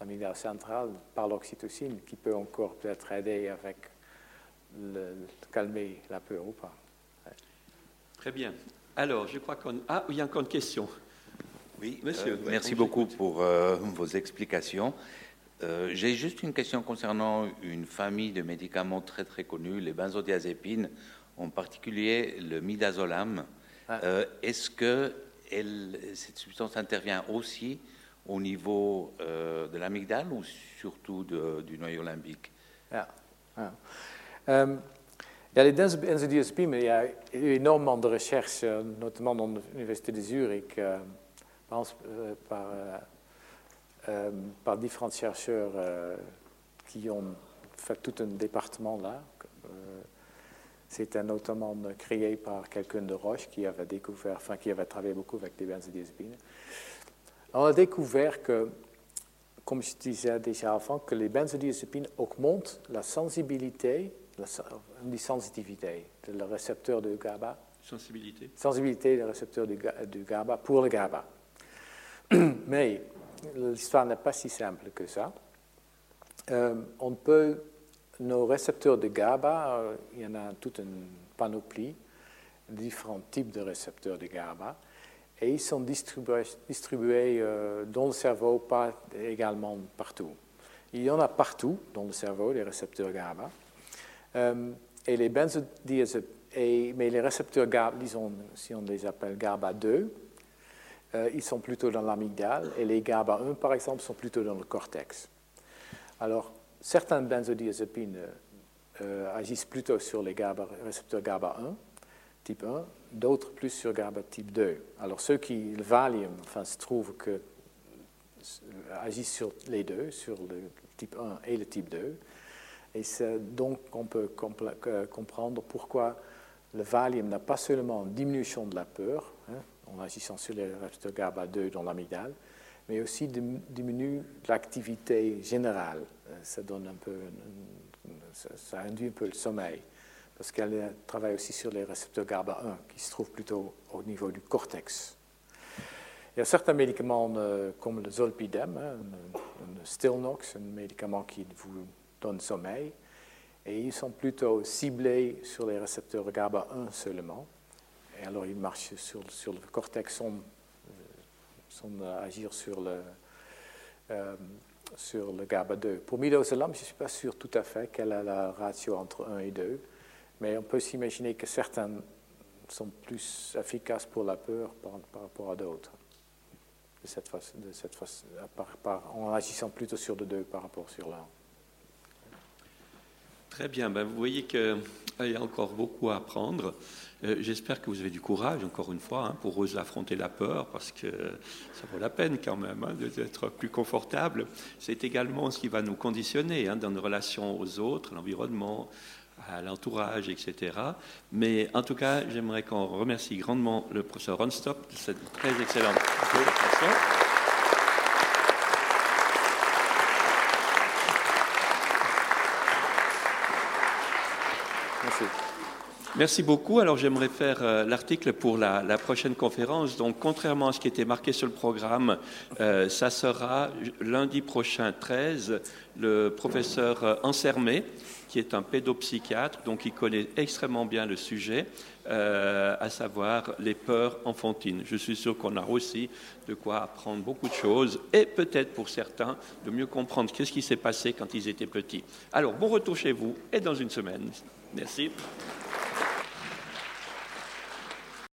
l'amygdale centrale par l'oxytocine qui peut encore peut-être aider avec le, calmer la peur ou pas. Très bien. Alors, je crois qu'on... Ah, il y a encore une question. Oui, monsieur. merci beaucoup pour vos explications. J'ai juste une question concernant une famille de médicaments très très connus, les benzodiazépines, en particulier le midazolam. Ah. Est-ce que cette substance intervient aussi au niveau euh, de l'amygdale ou surtout du noyau limbique? Ja. ja. Um, ja, les benzodiazepines, il y a eu énormément de recherches, euh, notamment dans l'Université de Zurich, euh, par, différents chercheurs qui ont fait tout un département là. C'était notamment créé par quelqu'un de Roche qui avait découvert, enfin qui avait travaillé beaucoup avec les benzodiazépines. On a découvert que, comme je disais déjà avant, que les benzodiazépines augmentent la sensibilité, la, sensitivité de le récepteur de GABA. Sensibilité. Sensibilité du, du GABA pour le GABA. Mais l'histoire n'est pas si simple que ça. Euh, on peut, nos récepteurs de GABA, euh, il y en a toute une panoplie, différents types de récepteurs de GABA et ils sont distribués, euh, dans le cerveau, pas également partout. Il y en a partout dans le cerveau, les récepteurs GABA. Euh, et les benzodiazépines, mais les récepteurs GABA, disons, si on les appelle GABA 2, euh, ils sont plutôt dans l'amygdale, et les GABA 1, par exemple, sont plutôt dans le cortex. Alors, certains benzodiazépines agissent plutôt sur les récepteurs GABA 1, type 1, d'autres plus sur GABA type 2. Alors ceux qui, le Valium, enfin, se trouve que euh, agissent sur les deux, sur le type 1 et le type 2. Et c'est donc qu'on peut comprendre pourquoi le Valium n'a pas seulement une diminution de la peur, hein, en agissant sur les récepteurs GABA 2 dans l'amygdale, mais aussi diminue l'activité générale. Euh, ça donne un peu, ça induit un peu le sommeil parce qu'elle travaille aussi sur les récepteurs GABA 1, qui se trouvent plutôt au niveau du cortex. Il y a certains médicaments euh, comme le zolpidem, hein, un, Stilnox, un médicament qui vous donne sommeil, et ils sont plutôt ciblés sur les récepteurs GABA 1 seulement. Et alors ils marchent sur, le cortex sans, euh, agir sur le, euh, sur le GABA 2. Pour midazolam, je ne suis pas sûr tout à fait quelle est la ratio entre 1 et 2. Mais on peut s'imaginer que certains sont plus efficaces pour la peur par, rapport à d'autres. De cette façon, de cette façon en agissant plutôt sur le deux par rapport sur l'un. Très bien, ben, vous voyez qu'il y a encore beaucoup à apprendre. Euh, j'espère que vous avez du courage, encore une fois, hein, pour oser affronter la peur, parce que ça vaut la peine quand même hein, d'être plus confortable. C'est également ce qui va nous conditionner hein, dans nos relations aux autres, l'environnement, à l'entourage, etc. Mais en tout cas, j'aimerais qu'on remercie grandement le professeur Ronstop de cette très excellente présentation. Merci. Merci beaucoup. Alors j'aimerais faire euh, l'article pour la, prochaine conférence. Donc contrairement à ce qui était marqué sur le programme, euh, ça sera lundi prochain 13, le professeur Ansermé qui est un pédopsychiatre, donc qui connaît extrêmement bien le sujet, euh, à savoir les peurs enfantines. Je suis sûr qu'on a aussi de quoi apprendre beaucoup de choses et peut-être pour certains de mieux comprendre qu'est-ce qui s'est passé quand ils étaient petits. Alors, bon retour chez vous et dans une semaine. Merci.